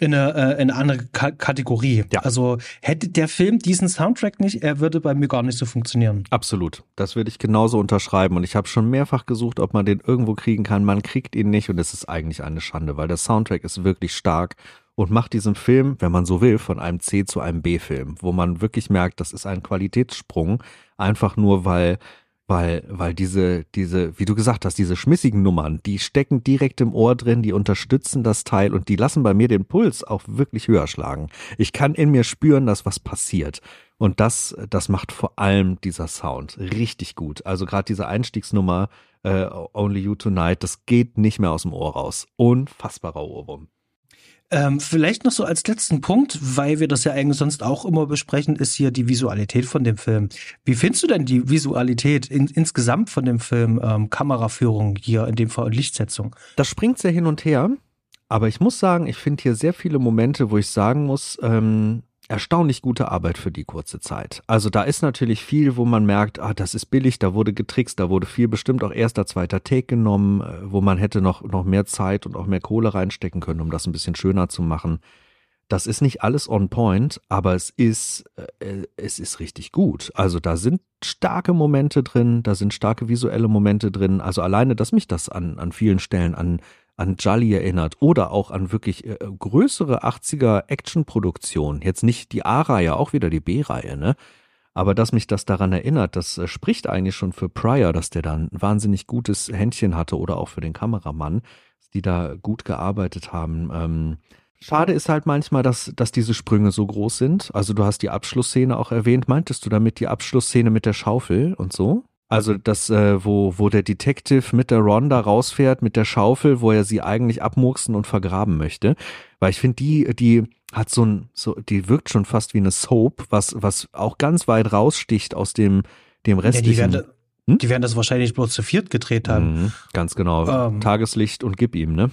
in eine, äh, in eine andere K Kategorie. Ja. Also hätte der Film diesen Soundtrack nicht, er würde bei mir gar nicht so funktionieren. Absolut. Das würde ich genauso unterschreiben. Und ich habe schon mehrfach gesucht, ob man den irgendwo kriegen kann. Man kriegt ihn nicht und es ist eigentlich eine Schande, weil der Soundtrack ist wirklich stark und macht diesen Film, wenn man so will, von einem C zu einem B-Film, wo man wirklich merkt, das ist ein Qualitätssprung, einfach nur weil weil, weil diese, diese, wie du gesagt hast, diese schmissigen Nummern, die stecken direkt im Ohr drin, die unterstützen das Teil und die lassen bei mir den Puls auch wirklich höher schlagen. Ich kann in mir spüren, dass was passiert. Und das, das macht vor allem dieser Sound richtig gut. Also gerade diese Einstiegsnummer, äh, Only You Tonight, das geht nicht mehr aus dem Ohr raus. Unfassbarer Ohrwurm. Ähm, vielleicht noch so als letzten Punkt, weil wir das ja eigentlich sonst auch immer besprechen, ist hier die Visualität von dem Film. Wie findest du denn die Visualität in, insgesamt von dem Film, ähm, Kameraführung hier in dem Fall und Lichtsetzung? Das springt sehr hin und her. Aber ich muss sagen, ich finde hier sehr viele Momente, wo ich sagen muss, ähm, erstaunlich gute Arbeit für die kurze Zeit. Also da ist natürlich viel, wo man merkt, ah, das ist billig, da wurde getrickst, da wurde viel bestimmt auch erster, zweiter Take genommen, äh, wo man hätte noch, noch mehr Zeit und auch mehr Kohle reinstecken können, um das ein bisschen schöner zu machen. Das ist nicht alles on point, aber es ist, äh, es ist richtig gut. Also da sind starke Momente drin, da sind starke visuelle Momente drin. Also alleine, dass mich das an, an vielen Stellen an an Jolly erinnert oder auch an wirklich äh, größere 80er Actionproduktionen. Jetzt nicht die A-Reihe, auch wieder die B-Reihe, ne? Aber dass mich das daran erinnert, das äh, spricht eigentlich schon für Pryor, dass der da ein wahnsinnig gutes Händchen hatte oder auch für den Kameramann, die da gut gearbeitet haben. Ähm, Schade ist halt manchmal, dass, dass diese Sprünge so groß sind. Also du hast die Abschlussszene auch erwähnt. Meintest du damit die Abschlussszene mit der Schaufel und so? Also das, äh, wo, wo der Detective mit der Ronda rausfährt, mit der Schaufel, wo er sie eigentlich abmurksen und vergraben möchte. Weil ich finde, die, die hat so ein, so, die wirkt schon fast wie eine Soap, was, was auch ganz weit raussticht aus dem, dem restlichen. Ja, die, werden, hm? die werden das wahrscheinlich bloß zu viert gedreht haben. Mhm, ganz genau. Ähm, Tageslicht und gib ihm, ne?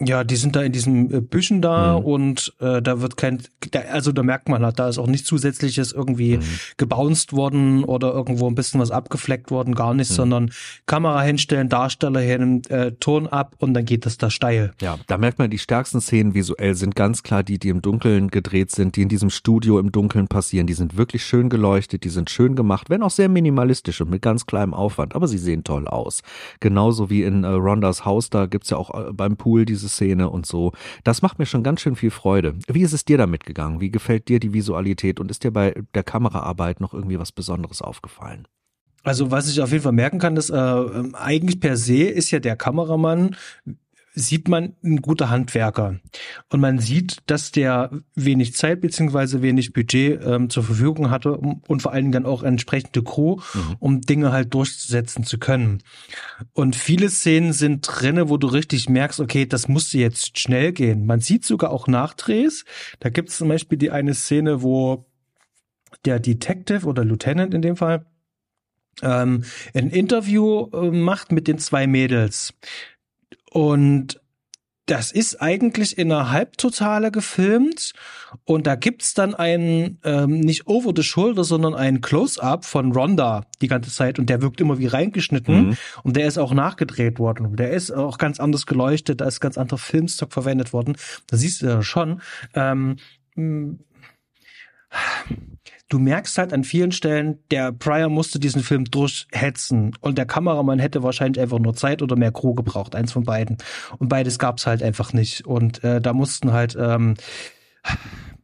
Ja, die sind da in diesen äh, Büschen da mhm. und äh, da wird kein, da, also da merkt man halt, da ist auch nichts Zusätzliches irgendwie mhm. gebounced worden oder irgendwo ein bisschen was abgefleckt worden, gar nicht, mhm. sondern Kamera hinstellen, Darsteller hin, äh, Ton ab und dann geht das da steil. Ja, da merkt man, die stärksten Szenen visuell sind ganz klar die, die im Dunkeln gedreht sind, die in diesem Studio im Dunkeln passieren. Die sind wirklich schön geleuchtet, die sind schön gemacht, wenn auch sehr minimalistisch und mit ganz kleinem Aufwand, aber sie sehen toll aus. Genauso wie in äh, Rondas Haus, da gibt's ja auch äh, beim Pool diese Szene und so. Das macht mir schon ganz schön viel Freude. Wie ist es dir damit gegangen? Wie gefällt dir die Visualität und ist dir bei der Kameraarbeit noch irgendwie was Besonderes aufgefallen? Also was ich auf jeden Fall merken kann, ist äh, eigentlich per se ist ja der Kameramann sieht man ein guter Handwerker. Und man sieht, dass der wenig Zeit beziehungsweise wenig Budget ähm, zur Verfügung hatte um, und vor allen Dingen dann auch entsprechende Crew, mhm. um Dinge halt durchzusetzen zu können. Und viele Szenen sind drinne, wo du richtig merkst, okay, das musste jetzt schnell gehen. Man sieht sogar auch Nachdrehs. Da gibt es zum Beispiel die eine Szene, wo der Detective oder Lieutenant in dem Fall ähm, ein Interview äh, macht mit den zwei Mädels. Und das ist eigentlich in einer Halbtotale gefilmt und da gibt's dann einen, ähm, nicht over the shoulder, sondern einen Close-up von Ronda die ganze Zeit und der wirkt immer wie reingeschnitten mhm. und der ist auch nachgedreht worden. Der ist auch ganz anders geleuchtet, da ist ganz anderer Filmstock verwendet worden. Da siehst du ja schon. Ähm, du merkst halt an vielen Stellen, der Pryor musste diesen Film durchhetzen und der Kameramann hätte wahrscheinlich einfach nur Zeit oder mehr Crew gebraucht, eins von beiden. Und beides gab's halt einfach nicht. Und äh, da mussten halt ähm,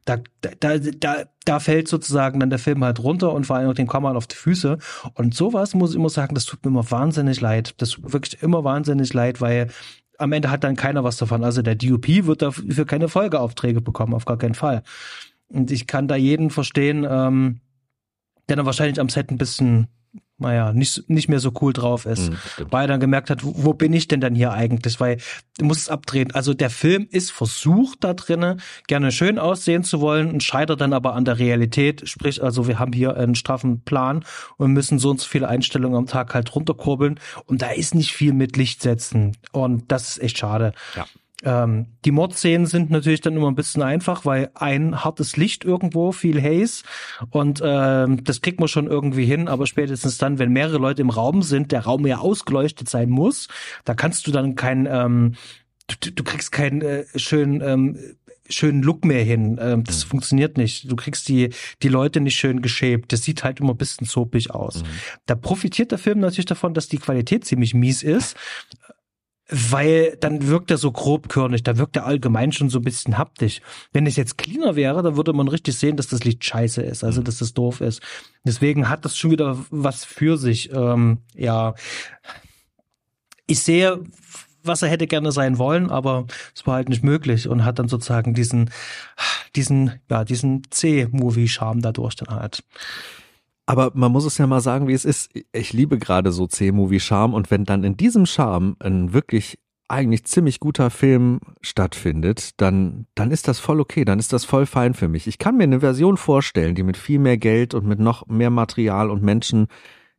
da, da, da, da fällt sozusagen dann der Film halt runter und vor allem auch den Kameramann auf die Füße. Und sowas muss ich immer sagen, das tut mir immer wahnsinnig leid. Das tut wirklich immer wahnsinnig leid, weil am Ende hat dann keiner was davon. Also der DUP wird dafür keine Folgeaufträge bekommen, auf gar keinen Fall. Und ich kann da jeden verstehen, ähm, der dann wahrscheinlich am Set ein bisschen, naja, nicht, nicht mehr so cool drauf ist. Mhm, weil er dann gemerkt hat, wo, wo bin ich denn dann hier eigentlich? Weil du musst es abdrehen. Also der Film ist versucht da drinnen, gerne schön aussehen zu wollen und scheitert dann aber an der Realität. Sprich, also wir haben hier einen straffen Plan und müssen so und so viele Einstellungen am Tag halt runterkurbeln. Und da ist nicht viel mit Licht setzen. Und das ist echt schade. Ja. Ähm, die Mordszenen sind natürlich dann immer ein bisschen einfach, weil ein hartes Licht irgendwo, viel Haze und ähm, das kriegt man schon irgendwie hin, aber spätestens dann, wenn mehrere Leute im Raum sind, der Raum ja ausgeleuchtet sein muss, da kannst du dann kein, ähm, du, du kriegst keinen äh, schönen ähm, schönen Look mehr hin. Ähm, das mhm. funktioniert nicht. Du kriegst die, die Leute nicht schön geschäbt. Das sieht halt immer ein bisschen soapig aus. Mhm. Da profitiert der Film natürlich davon, dass die Qualität ziemlich mies ist weil dann wirkt er so grobkörnig, da wirkt er allgemein schon so ein bisschen haptisch. Wenn es jetzt cleaner wäre, dann würde man richtig sehen, dass das Licht scheiße ist, also dass das doof ist. Deswegen hat das schon wieder was für sich. Ähm, ja, ich sehe, was er hätte gerne sein wollen, aber es war halt nicht möglich und hat dann sozusagen diesen, diesen, ja, diesen C-Movie-Charme dadurch dann halt. Aber man muss es ja mal sagen, wie es ist. Ich liebe gerade so C-Movie-Charme und wenn dann in diesem Charme ein wirklich eigentlich ziemlich guter Film stattfindet, dann, dann ist das voll okay, dann ist das voll fein für mich. Ich kann mir eine Version vorstellen, die mit viel mehr Geld und mit noch mehr Material und Menschen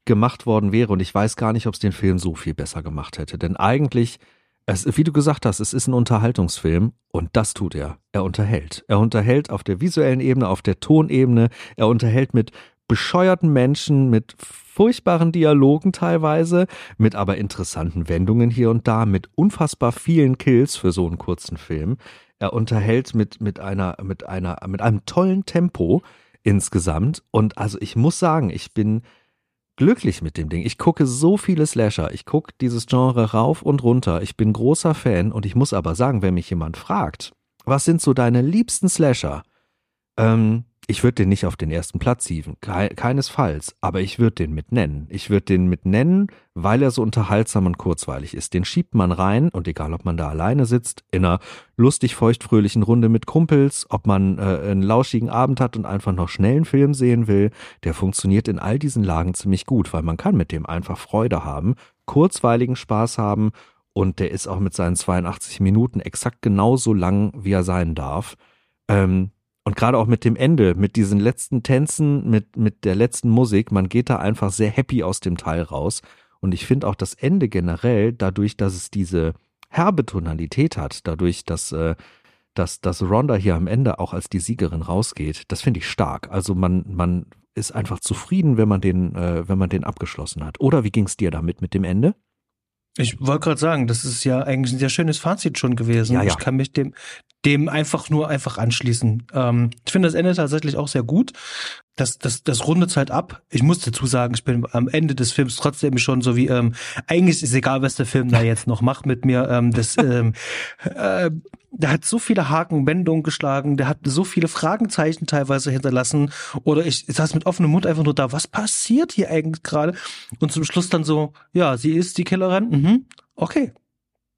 gemacht worden wäre und ich weiß gar nicht, ob es den Film so viel besser gemacht hätte. Denn eigentlich, es, wie du gesagt hast, es ist ein Unterhaltungsfilm und das tut er. Er unterhält. Er unterhält auf der visuellen Ebene, auf der Tonebene, er unterhält mit bescheuerten Menschen mit furchtbaren Dialogen teilweise, mit aber interessanten Wendungen hier und da, mit unfassbar vielen Kills für so einen kurzen Film. Er unterhält mit, mit einer, mit einer, mit einem tollen Tempo insgesamt. Und also ich muss sagen, ich bin glücklich mit dem Ding. Ich gucke so viele Slasher. Ich gucke dieses Genre rauf und runter. Ich bin großer Fan und ich muss aber sagen, wenn mich jemand fragt, was sind so deine liebsten Slasher? Ähm, ich würde den nicht auf den ersten Platz hieven, keinesfalls, aber ich würde den mit nennen. Ich würde den mit nennen, weil er so unterhaltsam und kurzweilig ist. Den schiebt man rein und egal, ob man da alleine sitzt, in einer lustig feuchtfröhlichen Runde mit Kumpels, ob man äh, einen lauschigen Abend hat und einfach noch schnellen Film sehen will, der funktioniert in all diesen Lagen ziemlich gut, weil man kann mit dem einfach Freude haben, kurzweiligen Spaß haben und der ist auch mit seinen 82 Minuten exakt genauso lang, wie er sein darf. Ähm, und gerade auch mit dem Ende, mit diesen letzten Tänzen, mit, mit der letzten Musik, man geht da einfach sehr happy aus dem Teil raus. Und ich finde auch das Ende generell, dadurch, dass es diese herbe Tonalität hat, dadurch, dass, äh, dass, dass Ronda hier am Ende auch als die Siegerin rausgeht, das finde ich stark. Also man, man ist einfach zufrieden, wenn man den, äh, wenn man den abgeschlossen hat. Oder wie ging es dir damit mit dem Ende? Ich wollte gerade sagen, das ist ja eigentlich ein sehr schönes Fazit schon gewesen. Ja, ja. Ich kann mich dem, dem einfach nur einfach anschließen. Ähm, ich finde das Ende tatsächlich auch sehr gut. Das, das, das rundet halt ab. Ich muss dazu sagen, ich bin am Ende des Films trotzdem schon so wie, ähm, eigentlich ist egal, was der Film da jetzt noch macht mit mir. Ähm, das, ähm, äh, der hat so viele Haken, Wendungen geschlagen, der hat so viele Fragenzeichen teilweise hinterlassen. Oder ich, ich saß mit offenem Mund einfach nur da, was passiert hier eigentlich gerade? Und zum Schluss dann so, ja, sie ist die Killerin. Mhm. Okay.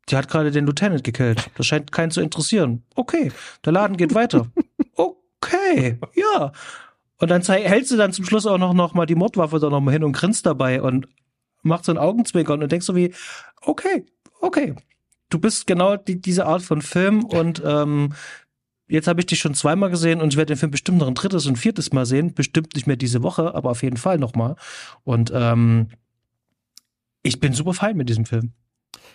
Die hat gerade den Lieutenant gekillt. Das scheint keinen zu interessieren. Okay. Der Laden geht weiter. Okay. Ja. Und dann hältst du dann zum Schluss auch noch, noch mal die Mordwaffe da noch mal hin und grinst dabei und macht so ein Augenzwinkern und denkst so wie, okay, okay, du bist genau die, diese Art von Film und ähm, jetzt habe ich dich schon zweimal gesehen und ich werde den Film bestimmt noch ein drittes und viertes Mal sehen. Bestimmt nicht mehr diese Woche, aber auf jeden Fall nochmal. Und ähm, ich bin super fein mit diesem Film.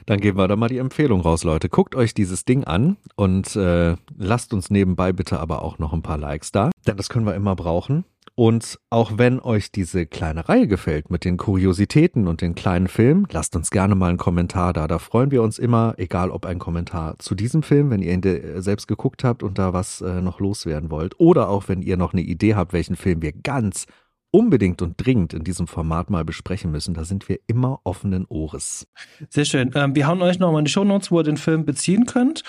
Dann geben wir da mal die Empfehlung raus, Leute. Guckt euch dieses Ding an und äh, lasst uns nebenbei bitte aber auch noch ein paar Likes da, denn das können wir immer brauchen. Und auch wenn euch diese kleine Reihe gefällt mit den Kuriositäten und den kleinen Filmen, lasst uns gerne mal einen Kommentar da. Da freuen wir uns immer, egal ob ein Kommentar zu diesem Film, wenn ihr ihn selbst geguckt habt und da was äh, noch loswerden wollt, oder auch wenn ihr noch eine Idee habt, welchen Film wir ganz unbedingt und dringend in diesem Format mal besprechen müssen. Da sind wir immer offenen Ohres. Sehr schön. Ähm, wir hauen euch nochmal in die Shownotes, wo ihr den Film beziehen könnt.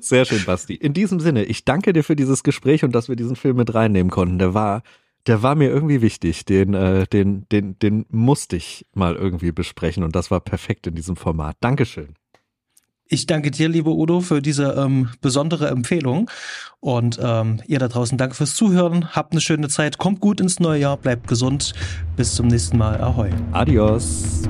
Sehr schön, Basti. In diesem Sinne, ich danke dir für dieses Gespräch und dass wir diesen Film mit reinnehmen konnten. Der war der war mir irgendwie wichtig. Den, äh, den, den, den musste ich mal irgendwie besprechen und das war perfekt in diesem Format. Dankeschön. Ich danke dir, lieber Udo, für diese ähm, besondere Empfehlung. Und ähm, ihr da draußen, danke fürs Zuhören. Habt eine schöne Zeit. Kommt gut ins neue Jahr. Bleibt gesund. Bis zum nächsten Mal. Ahoi. Adios.